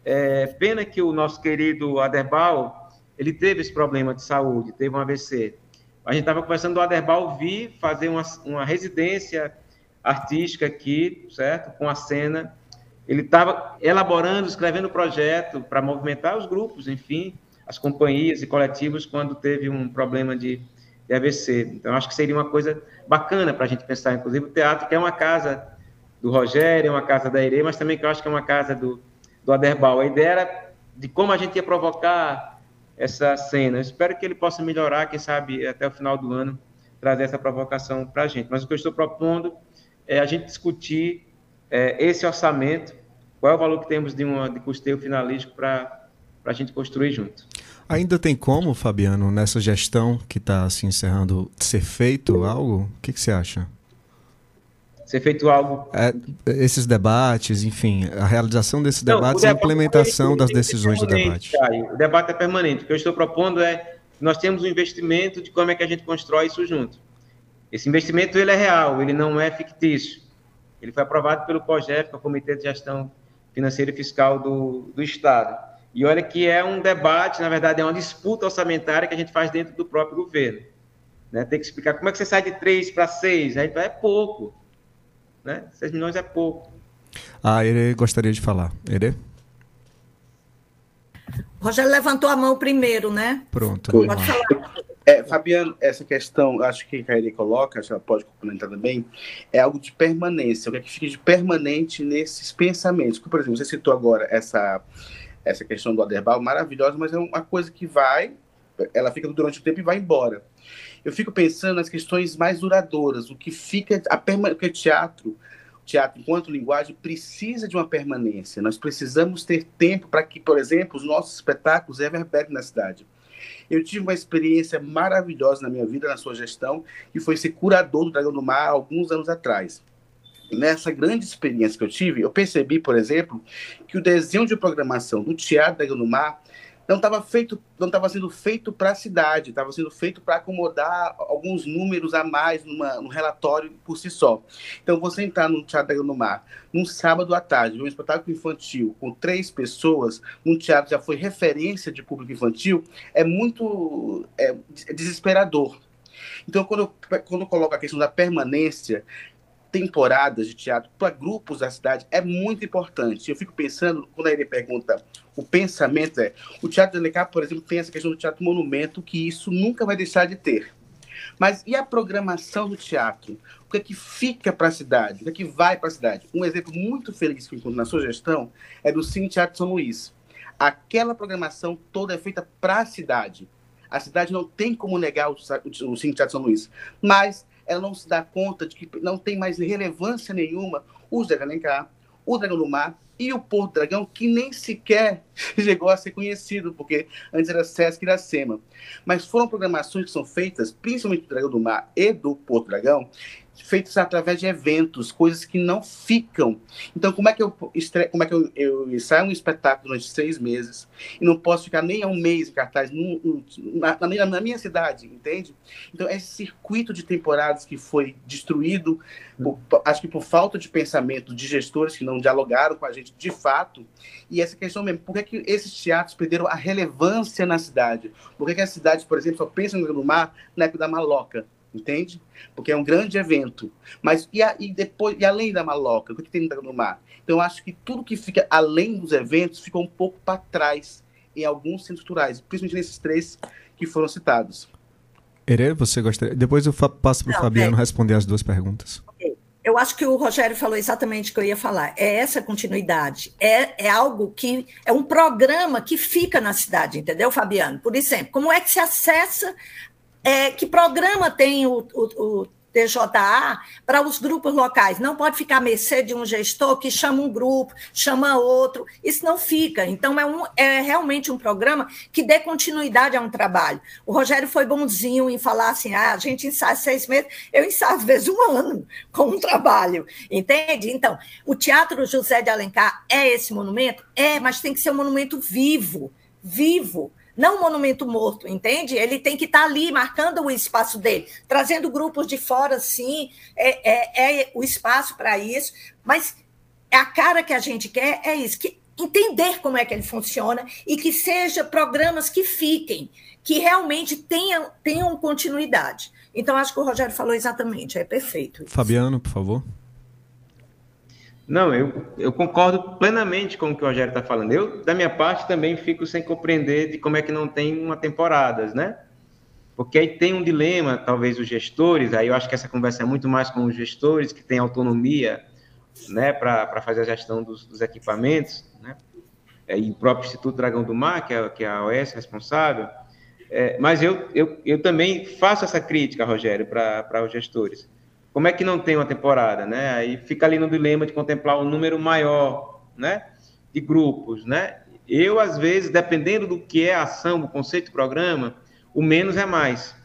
é, pena que o nosso querido Aderbal, ele teve esse problema de saúde, teve um AVC. A gente estava conversando do Aderbal vir fazer uma, uma residência artística aqui, certo? Com a cena. Ele estava elaborando, escrevendo o projeto para movimentar os grupos, enfim, as companhias e coletivos quando teve um problema de deve ser. Então, acho que seria uma coisa bacana para a gente pensar, inclusive o teatro, que é uma casa do Rogério, é uma casa da Irê, mas também que eu acho que é uma casa do, do Aderbal. A ideia era de como a gente ia provocar essa cena. Eu espero que ele possa melhorar, quem sabe até o final do ano, trazer essa provocação para a gente. Mas o que eu estou propondo é a gente discutir é, esse orçamento, qual é o valor que temos de, uma, de custeio finalístico para a gente construir junto. Ainda tem como, Fabiano, nessa gestão que está se encerrando, ser feito algo? O que, que você acha? Ser feito algo. É, esses debates, enfim, a realização desses Não, debates e a implementação é das decisões do debate. Caio, o debate é permanente. O que eu estou propondo é nós temos um investimento de como é que a gente constrói isso junto. Esse investimento ele é real, ele não é fictício. Ele foi aprovado pelo COGEF, que é o Comitê de Gestão Financeira e Fiscal do, do Estado. E olha que é um debate, na verdade, é uma disputa orçamentária que a gente faz dentro do próprio governo. Né? Tem que explicar como é que você sai de 3 para 6. Aí é pouco. Né? 6 milhões é pouco. Ah, ele gostaria de falar. Ele? Rogério levantou a mão primeiro, né? Pronto. Pode falar. É, Fabiano, essa questão, acho que a Kairi coloca, ela pode complementar também, é algo de permanência, o que é que fica de permanente nesses pensamentos. Por exemplo, você citou agora essa, essa questão do Aderbal, maravilhosa, mas é uma coisa que vai, ela fica durante o tempo e vai embora. Eu fico pensando nas questões mais duradouras, o que fica, a perma, porque teatro, teatro enquanto linguagem precisa de uma permanência. Nós precisamos ter tempo para que, por exemplo, os nossos espetáculos reverberem na cidade. Eu tive uma experiência maravilhosa na minha vida, na sua gestão, que foi ser curador do Dragão do Mar alguns anos atrás. Nessa grande experiência que eu tive, eu percebi, por exemplo, que o desenho de programação do Teatro Dragão do Mar não estava feito, não estava sendo feito para a cidade, estava sendo feito para acomodar alguns números a mais numa, num relatório por si só. Então, você entrar no Teatro no Mar, num sábado à tarde, um espetáculo infantil com três pessoas, um teatro já foi referência de público infantil, é muito é, desesperador. Então, quando eu, quando eu coloco a questão da permanência, temporadas de teatro para grupos da cidade é muito importante. Eu fico pensando, quando ele pergunta o pensamento, é o Teatro de Alencar, por exemplo, tem essa questão do teatro monumento, que isso nunca vai deixar de ter. Mas e a programação do teatro? O que é que fica para a cidade? O que é que vai para a cidade? Um exemplo muito feliz que eu encontro na sua gestão é do Cine Teatro São Luís. Aquela programação toda é feita para a cidade. A cidade não tem como negar o, o Cine Teatro São Luís. Mas ela não se dá conta de que não tem mais relevância nenhuma o Zé Alencar, o Dragão do Mar e o Porto Dragão, que nem sequer chegou a ser conhecido, porque antes era Sesc Iracema. Mas foram programações que são feitas, principalmente do Dragão do Mar e do Porto Dragão, feitos através de eventos, coisas que não ficam. Então, como é que eu, estre... como é que eu, eu ensaio um espetáculo durante seis meses e não posso ficar nem um mês em cartaz na, na, na, minha cidade, entende? Então, esse circuito de temporadas que foi destruído, por, acho que por falta de pensamento de gestores que não dialogaram com a gente de fato, e essa questão mesmo, por que, que esses teatros perderam a relevância na cidade? Por que, que a cidade, por exemplo, só pensa no mar na época da maloca? Entende? Porque é um grande evento. Mas e, a, e depois e além da maloca, o que tem no mar? Então eu acho que tudo que fica além dos eventos fica um pouco para trás em alguns centros culturais, principalmente nesses três que foram citados. Herê, você gostaria? Depois eu passo para o Fabiano é. responder as duas perguntas. Eu acho que o Rogério falou exatamente o que eu ia falar. É essa continuidade. É, é algo que. É um programa que fica na cidade, entendeu, Fabiano? Por exemplo, como é que se acessa é, que programa tem o, o, o TJA para os grupos locais. Não pode ficar à mercê de um gestor que chama um grupo, chama outro. Isso não fica. Então, é, um, é realmente um programa que dê continuidade a um trabalho. O Rogério foi bonzinho em falar assim: ah, a gente ensaia seis meses, eu ensaio às vezes um ano com um trabalho. Entende? Então, o Teatro José de Alencar é esse monumento? É, mas tem que ser um monumento vivo vivo não um monumento morto, entende? Ele tem que estar tá ali marcando o espaço dele, trazendo grupos de fora, sim, é, é, é o espaço para isso, mas a cara que a gente quer é isso, que entender como é que ele funciona e que seja programas que fiquem, que realmente tenham, tenham continuidade. Então, acho que o Rogério falou exatamente, é perfeito. Isso. Fabiano, por favor. Não, eu, eu concordo plenamente com o que o Rogério está falando. Eu, da minha parte, também fico sem compreender de como é que não tem uma temporadas, né? Porque aí tem um dilema, talvez os gestores, aí eu acho que essa conversa é muito mais com os gestores que têm autonomia, né, para fazer a gestão dos, dos equipamentos, né? É, e o próprio Instituto Dragão do Mar, que é, que é a OS responsável. É, mas eu, eu, eu também faço essa crítica, Rogério, para os gestores como é que não tem uma temporada, né? Aí fica ali no dilema de contemplar um número maior, né? De grupos, né? Eu, às vezes, dependendo do que é a ação, o conceito do programa, o menos é mais,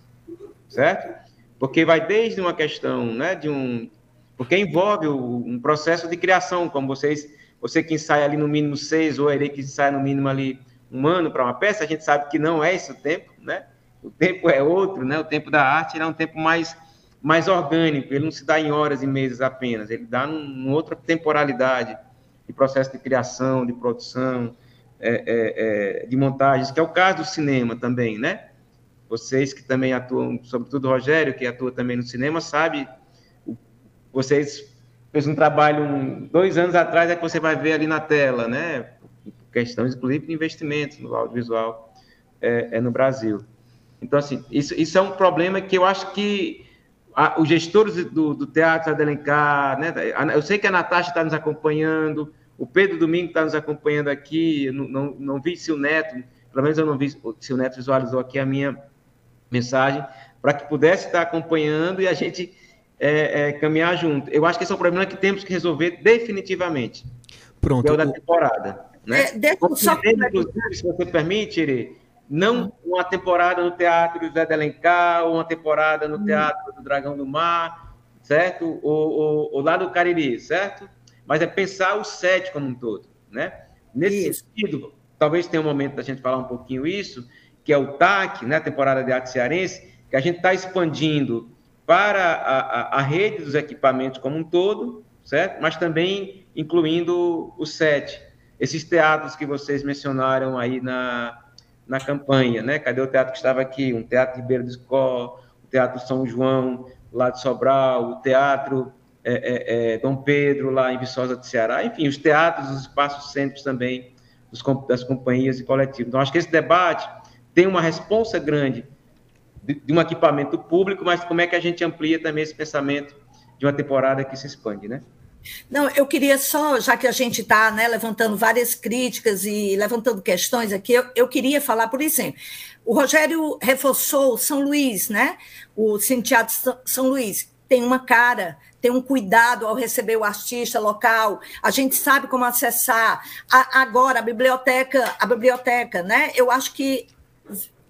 certo? Porque vai desde uma questão, né? De um... Porque envolve um processo de criação, como vocês... Você que ensaia ali no mínimo seis, ou ele que ensaia no mínimo ali um ano para uma peça, a gente sabe que não é esse o tempo, né? O tempo é outro, né? O tempo da arte é um tempo mais mais orgânico, ele não se dá em horas e meses apenas, ele dá numa outra temporalidade de processo de criação, de produção, é, é, é, de montagens, que é o caso do cinema também, né? vocês que também atuam, sobretudo o Rogério, que atua também no cinema, sabe, vocês fez um trabalho dois anos atrás, é que você vai ver ali na tela, né? Questões, inclusive, de investimentos no audiovisual é, é no Brasil. Então, assim, isso, isso é um problema que eu acho que a, os gestores do, do Teatro Adelencar, né? Eu sei que a Natasha está nos acompanhando, o Pedro Domingo está nos acompanhando aqui, não, não, não vi se o Neto, pelo menos eu não vi se o Neto visualizou aqui a minha mensagem, para que pudesse estar acompanhando e a gente é, é, caminhar junto. Eu acho que esse é um problema que temos que resolver definitivamente. Pronto. Que é o da temporada. Né? É, só... Inclusive, se você permite, Iri, não uma temporada no Teatro José de Alencar, ou uma temporada no hum. Teatro do Dragão do Mar, certo? Ou, ou, ou lá do Cariri, certo? Mas é pensar o set como um todo, né? Nesse isso. sentido, talvez tenha um momento da gente falar um pouquinho isso, que é o TAC, né? Temporada de arte cearense, que a gente está expandindo para a, a, a, rede dos equipamentos como um todo, certo? Mas também incluindo o SET, esses teatros que vocês mencionaram aí na, na campanha, né? Cadê o teatro que estava aqui? Um teatro Ribeiro do Escó, o Teatro São João, lá de Sobral, o Teatro é, é, é, Dom Pedro, lá em Viçosa de Ceará, enfim, os teatros, os espaços cênicos também dos, das companhias e coletivos. Então, acho que esse debate tem uma responsa grande de, de, um equipamento público, mas como é que a gente amplia também esse pensamento de uma temporada que se expande, né? Não, eu queria só, já que a gente está né, levantando várias críticas e levantando questões aqui, eu, eu, queria falar, por exemplo, o Rogério reforçou São Luís, né? O Cinteado São Luís tem uma cara, tem um cuidado ao receber o artista local, a gente sabe como acessar. A, agora, a biblioteca, a biblioteca, né? Eu acho que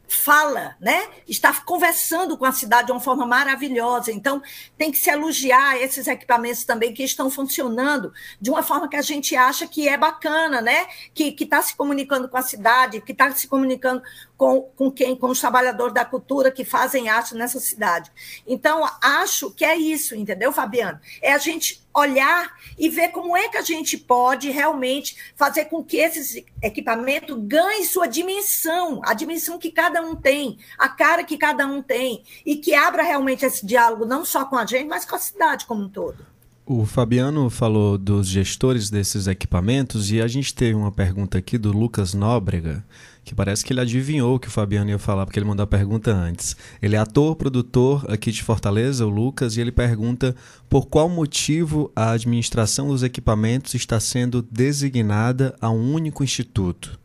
fala, né? Está conversando com a cidade de uma forma maravilhosa. Então, tem que se elogiar esses equipamentos também que estão funcionando de uma forma que a gente acha que é bacana, né? Que está se comunicando com a cidade, que está se comunicando com, com quem? Com os trabalhadores da cultura que fazem arte nessa cidade. Então, acho que é isso, entendeu, Fabiano? É a gente olhar e ver como é que a gente pode realmente fazer com que esses equipamentos ganhem sua dimensão, a dimensão que cada um tem, a cara que cada um tem, e que abra realmente esse diálogo não só com a gente, mas com a cidade como um todo. O Fabiano falou dos gestores desses equipamentos e a gente teve uma pergunta aqui do Lucas Nóbrega que parece que ele adivinhou o que o Fabiano ia falar, porque ele mandou a pergunta antes. Ele é ator, produtor aqui de Fortaleza, o Lucas, e ele pergunta por qual motivo a administração dos equipamentos está sendo designada a um único instituto.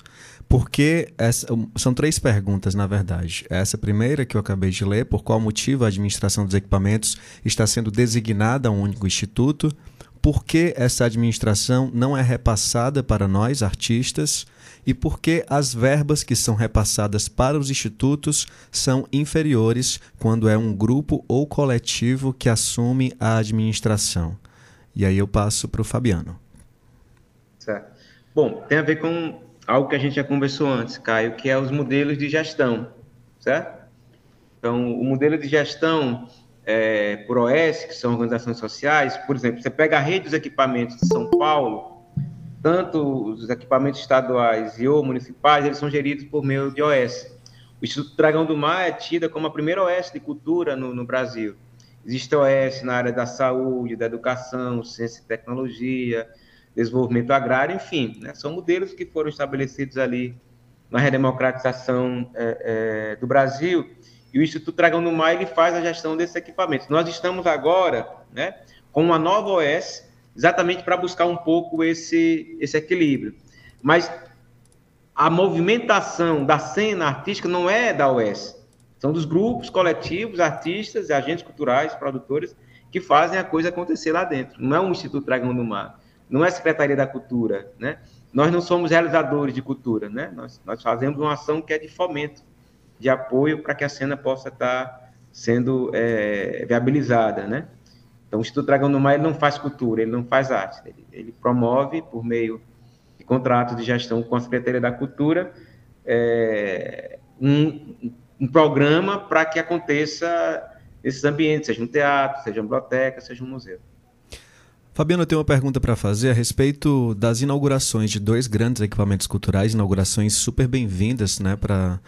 Porque essa, são três perguntas, na verdade. Essa primeira que eu acabei de ler, por qual motivo a administração dos equipamentos está sendo designada a um único instituto? Por que essa administração não é repassada para nós, artistas? E por que as verbas que são repassadas para os institutos são inferiores quando é um grupo ou coletivo que assume a administração. E aí eu passo para o Fabiano. Certo. Bom, tem a ver com algo que a gente já conversou antes, Caio, que é os modelos de gestão, certo? Então, o modelo de gestão é, por OS, que são organizações sociais, por exemplo, você pega a rede dos equipamentos de São Paulo, tanto os equipamentos estaduais e ou municipais, eles são geridos por meio de OS. O Instituto Dragão do Mar é tida como a primeira OS de cultura no, no Brasil. Existe OS na área da saúde, da educação, ciência e tecnologia, desenvolvimento agrário, enfim, né? são modelos que foram estabelecidos ali na redemocratização é, é, do Brasil. E o Instituto Dragão do Mar ele faz a gestão desses equipamentos. Nós estamos agora né, com uma nova OS, exatamente para buscar um pouco esse, esse equilíbrio. Mas a movimentação da cena artística não é da UES, são dos grupos coletivos, artistas, agentes culturais, produtores, que fazem a coisa acontecer lá dentro. Não é um Instituto Dragão do Mar, não é a Secretaria da Cultura, né? Nós não somos realizadores de cultura, né? Nós, nós fazemos uma ação que é de fomento, de apoio para que a cena possa estar sendo é, viabilizada, né? Então, o Instituto Dragão do Mar ele não faz cultura, ele não faz arte. Ele, ele promove, por meio de contratos de gestão com a Secretaria da Cultura, é, um, um programa para que aconteça esses ambientes, seja um teatro, seja uma biblioteca, seja um museu. Fabiano, eu tenho uma pergunta para fazer a respeito das inaugurações de dois grandes equipamentos culturais, inaugurações super bem-vindas né, para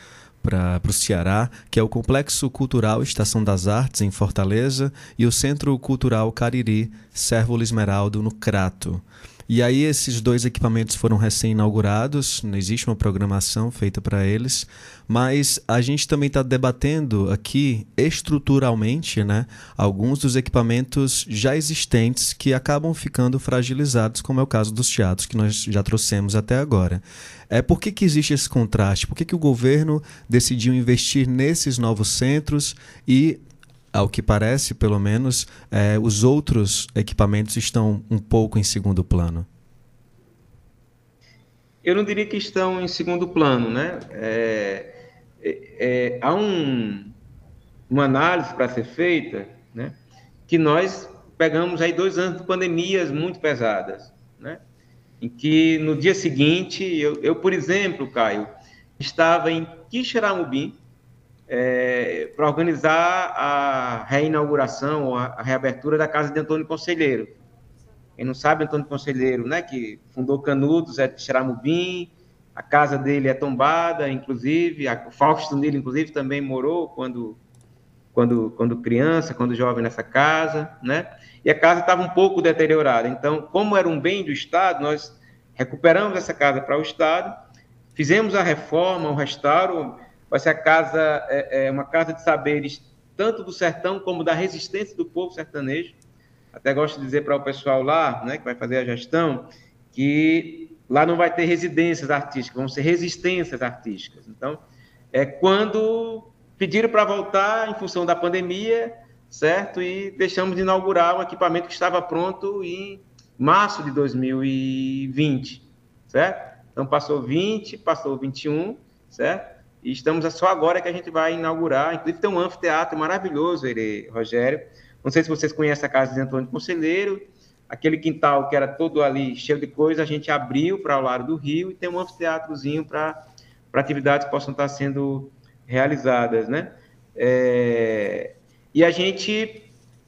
para o Ceará, que é o Complexo Cultural Estação das Artes, em Fortaleza, e o Centro Cultural Cariri, Sérvulo Esmeraldo, no Crato. E aí esses dois equipamentos foram recém-inaugurados, não existe uma programação feita para eles, mas a gente também está debatendo aqui estruturalmente né, alguns dos equipamentos já existentes que acabam ficando fragilizados, como é o caso dos teatros que nós já trouxemos até agora. É, por que, que existe esse contraste? Por que, que o governo decidiu investir nesses novos centros e ao que parece, pelo menos, é, os outros equipamentos estão um pouco em segundo plano? Eu não diria que estão em segundo plano, né? É, é, é há um, uma análise para ser feita, né? Que nós pegamos aí dois anos de pandemias muito pesadas, né? Em que no dia seguinte, eu, eu por exemplo, Caio, estava em Quixeramobim, é, para organizar a reinauguração ou a, reabertura da casa de Antônio Conselheiro. Quem não sabe, Antônio Conselheiro, né, que fundou Canudos, é de Xeramubim, a casa dele é tombada, inclusive, a, o Fausto dele, inclusive, também morou quando, quando, quando criança, quando jovem nessa casa, né? E a casa estava um pouco deteriorada. Então, como era um bem do Estado, nós recuperamos essa casa para o Estado, fizemos a reforma, o restauro, vai ser a casa, é, é uma casa de saberes tanto do sertão como da resistência do povo sertanejo. Até gosto de dizer para o pessoal lá, né, que vai fazer a gestão, que lá não vai ter residências artísticas, vão ser resistências artísticas. Então, é quando pediram para voltar em função da pandemia, certo? E deixamos de inaugurar um equipamento que estava pronto em março de 2020, certo? Então passou 20, passou 21, certo? E estamos só agora que a gente vai inaugurar. Inclusive, tem um anfiteatro maravilhoso, ele, Rogério. Não sei se vocês conhecem a casa de Antônio Conselheiro. Aquele quintal que era todo ali cheio de coisa, a gente abriu para o lado do rio e tem um anfiteatrozinho para atividades que possam estar sendo realizadas, né? É, e a gente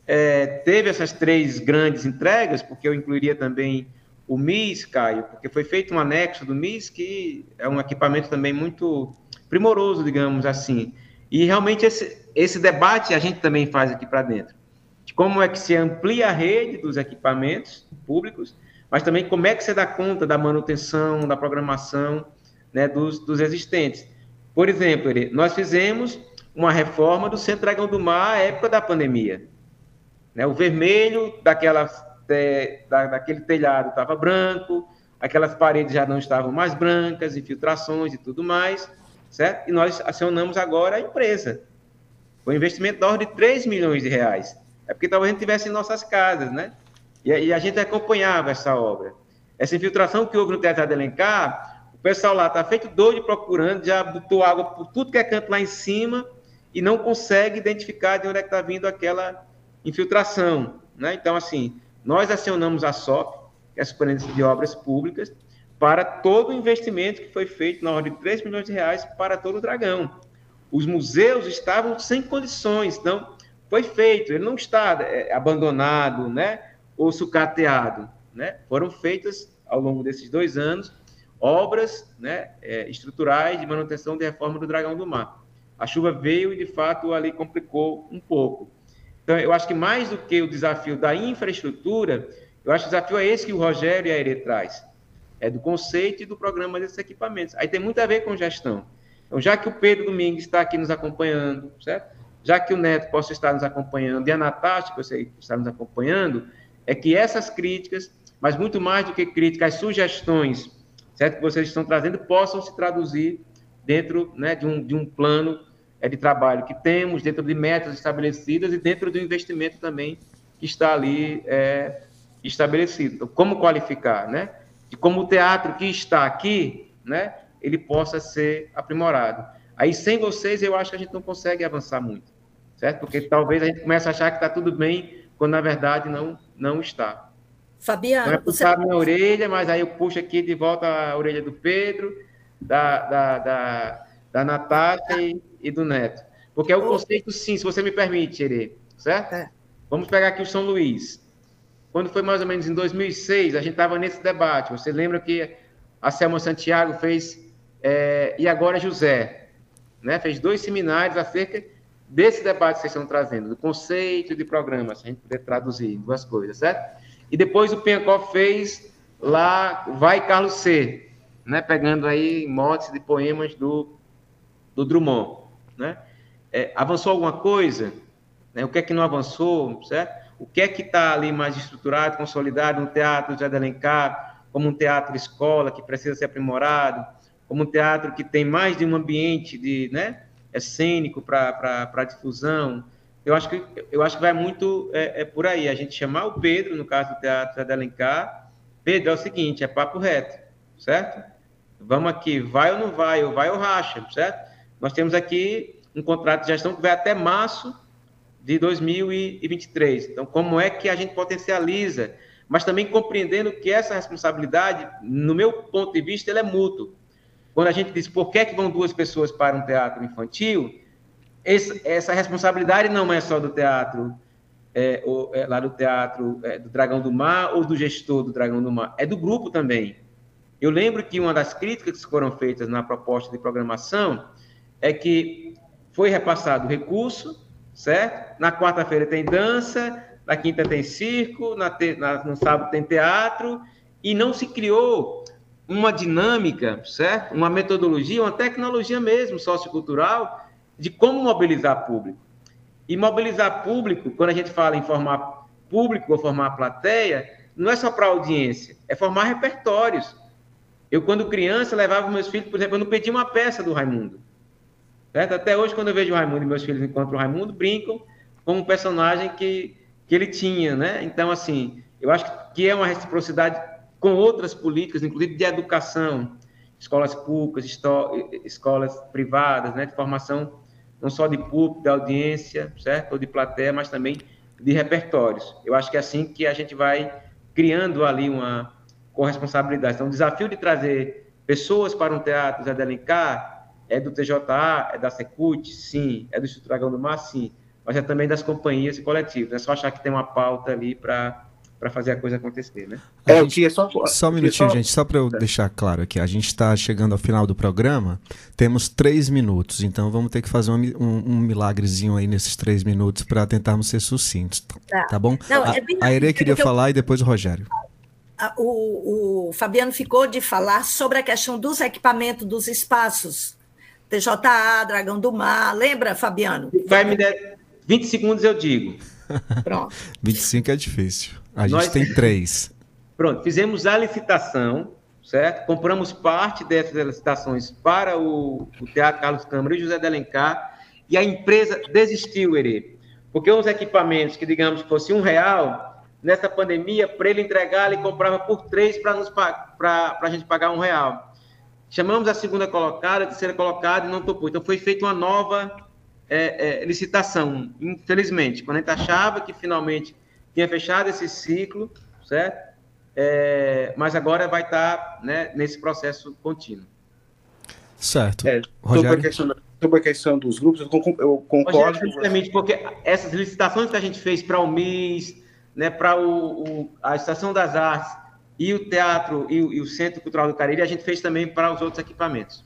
é, teve essas três grandes entregas, porque eu incluiria também o MIS, Caio, porque foi feito um anexo do MIS, que é um equipamento também muito primoroso, digamos assim. E realmente esse, esse debate a gente também faz aqui para dentro. De como é que se amplia a rede dos equipamentos públicos, mas também como é que você dá conta da manutenção, da programação né, dos, dos existentes. Por exemplo, nós fizemos uma reforma do Centro Dragão do Mar à época da pandemia. Né, o vermelho daquela, da, daquele telhado estava branco, aquelas paredes já não estavam mais brancas, infiltrações e tudo mais certo? E nós acionamos agora a empresa. Um investimento da ordem de 3 milhões de reais. É porque talvez a gente tivesse em nossas casas, né? E, e a gente acompanhava essa obra. Essa infiltração que houve no Teatro de Alencar, o pessoal lá está feito doido procurando, já botou água por tudo que é canto lá em cima e não consegue identificar de onde é que está vindo aquela infiltração, né? Então, assim, nós acionamos a SOP, que é a Superintendência de Obras Públicas, para todo o investimento que foi feito na ordem de 3 milhões de reais para todo o Dragão. Os museus estavam sem condições, então foi feito, ele não está é, abandonado, né, ou sucateado, né? Foram feitas ao longo desses dois anos obras, né, é, estruturais de manutenção de reforma do Dragão do Mar. A chuva veio e de fato ali complicou um pouco. Então eu acho que mais do que o desafio da infraestrutura, eu acho que o desafio é esse que o Rogério e a Ere traz é do conceito e do programa desses equipamentos. Aí tem muito a ver com gestão. Então, já que o Pedro Domingues está aqui nos acompanhando, certo? Já que o Neto possa estar nos acompanhando e a Natasha, que você está nos acompanhando, é que essas críticas, mas muito mais do que críticas, as sugestões, certo? Que vocês estão trazendo, possam se traduzir dentro né, de, um, de um plano é, de trabalho que temos, dentro de metas estabelecidas e dentro do investimento também que está ali é, estabelecido. Então, como qualificar, né? De como o teatro que está aqui, né, ele possa ser aprimorado. Aí, sem vocês, eu acho que a gente não consegue avançar muito, certo? Porque talvez a gente comece a achar que está tudo bem, quando na verdade não, não está. Fabiano, não é puxar você... minha orelha, mas aí eu puxo aqui de volta a orelha do Pedro, da, da, da, da Natasha e, e do Neto. Porque é o conceito, sim, se você me permite, Ere, certo? É. Vamos pegar aqui o São Luís. Quando foi mais ou menos em 2006, a gente estava nesse debate. Você lembra que a Selma Santiago fez é, E Agora José? né? Fez dois seminários acerca desse debate que vocês estão trazendo, do conceito de programa, se a gente puder traduzir duas coisas, certo? E depois o Piancó fez lá Vai Carlos C, né? Pegando aí motes de poemas do, do Drummond, né? É, avançou alguma coisa? Né? O que é que não avançou, certo? O que é que está ali mais estruturado, consolidado no teatro de Alencar, como um teatro escola que precisa ser aprimorado, como um teatro que tem mais de um ambiente de, né, cênico para difusão. Eu acho que eu acho que vai muito é, é, por aí. A gente chamar o Pedro, no caso do Teatro de Alencar, Pedro, é o seguinte, é papo reto, certo? Vamos aqui, vai ou não vai, ou vai ou racha, certo? Nós temos aqui um contrato de gestão que vai até março de 2023. Então, como é que a gente potencializa, mas também compreendendo que essa responsabilidade, no meu ponto de vista, ela é mútua. Quando a gente diz por que, é que vão duas pessoas para um teatro infantil, essa responsabilidade não é só do teatro, é, ou, é, lá do teatro é, do Dragão do Mar ou do gestor do Dragão do Mar, é do grupo também. Eu lembro que uma das críticas que foram feitas na proposta de programação é que foi repassado o recurso, certo? Na quarta-feira tem dança, na quinta tem circo, na te, na, no sábado tem teatro, e não se criou uma dinâmica, certo? Uma metodologia, uma tecnologia mesmo sociocultural de como mobilizar público. E mobilizar público, quando a gente fala em formar público ou formar plateia, não é só para audiência, é formar repertórios. Eu, quando criança, levava meus filhos, por exemplo, eu não pedi uma peça do Raimundo. Certo? Até hoje, quando eu vejo o Raimundo e meus filhos encontram o Raimundo, brincam com um personagem que, que ele tinha, né? Então, assim, eu acho que é uma reciprocidade com outras políticas, inclusive de educação, escolas públicas, escolas privadas, né, de formação não só de público, de audiência, certo? Ou de plateia, mas também de repertórios. Eu acho que é assim que a gente vai criando ali uma corresponsabilidade. Então, o desafio de trazer pessoas para um teatro Zé de Alencar é do TJA, é da Secult, sim, é do Instituto Dragão do Mar, sim, mas é também das companhias e coletivos. É só achar que tem uma pauta ali para para fazer a coisa acontecer, né? É, gente, eu só, só um minutinho, só... gente, só para eu é. deixar claro aqui, a gente está chegando ao final do programa, temos três minutos, então vamos ter que fazer um, um, um milagrezinho aí nesses três minutos para tentarmos ser sucintos, tá, tá bom? Não, a, é a Ere queria falar eu... e depois o Rogério. O, o Fabiano ficou de falar sobre a questão dos equipamentos, dos espaços, TJA, Dragão do Mar, lembra, Fabiano? Vai me dar 20 segundos, eu digo. Pronto. 25 é difícil. A gente Nós... tem três. Pronto, fizemos a licitação, certo? Compramos parte dessas licitações para o, o Teatro Carlos Câmara e José de Alencar, e a empresa desistiu, Ere, porque uns equipamentos que, digamos, fosse um real, nessa pandemia, para ele entregar, ele comprava por três para a gente pagar um real. Chamamos a segunda colocada, a terceira colocada e não topou. Então, foi feita uma nova é, é, licitação, infelizmente. Quando a gente achava que finalmente tinha fechado esse ciclo, certo? É, mas agora vai estar né, nesse processo contínuo. Certo. É, sobre, a questão, sobre, a questão, dos grupos, eu concordo. Rogério, justamente porque essas licitações que a gente fez para o MIS, né, para o, o, a Estação das Artes e o Teatro e o, e o Centro Cultural do Cariri, a gente fez também para os outros equipamentos.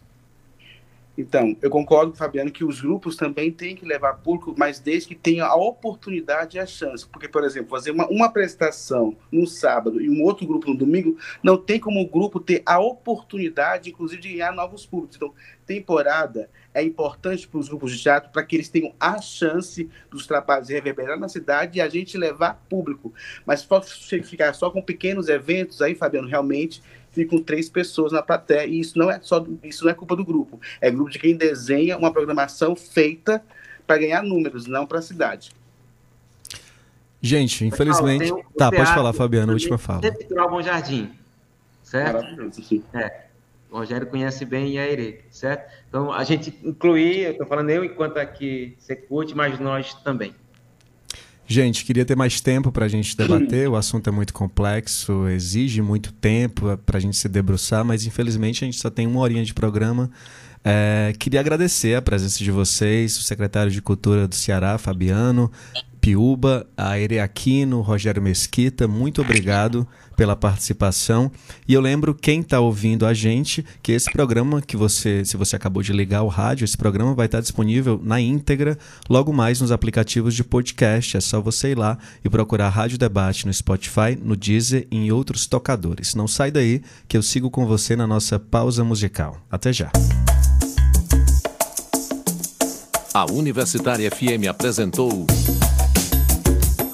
Então, eu concordo Fabiano que os grupos também têm que levar público, mas desde que tenha a oportunidade e a chance. Porque, por exemplo, fazer uma, uma apresentação no sábado e um outro grupo no domingo, não tem como o grupo ter a oportunidade, inclusive, de ganhar novos públicos. Então, temporada é importante para os grupos de teatro para que eles tenham a chance dos trabalhos reverberar na cidade e a gente levar público. Mas se ficar só com pequenos eventos, aí, Fabiano, realmente ficam três pessoas na plateia, e isso não é só isso não é culpa do grupo, é grupo de quem desenha uma programação feita para ganhar números, não para a cidade. Gente, infelizmente. tá, pode falar, Fabiano, última fala. Cultural Bom Jardim, certo? É. O Rogério conhece bem Iaerê, certo? Então, a gente incluir, eu estou falando eu enquanto aqui você curte, mas nós também. Gente, queria ter mais tempo para a gente debater. O assunto é muito complexo, exige muito tempo para a gente se debruçar, mas infelizmente a gente só tem uma horinha de programa. É, queria agradecer a presença de vocês, o secretário de Cultura do Ceará, Fabiano, Piuba, a Ereaquino, Rogério Mesquita, muito obrigado pela participação. E eu lembro quem está ouvindo a gente que esse programa que você, se você acabou de ligar o rádio, esse programa vai estar disponível na íntegra logo mais nos aplicativos de podcast. É só você ir lá e procurar Rádio Debate no Spotify, no Deezer e em outros tocadores. Não sai daí que eu sigo com você na nossa pausa musical. Até já. A Universitária FM apresentou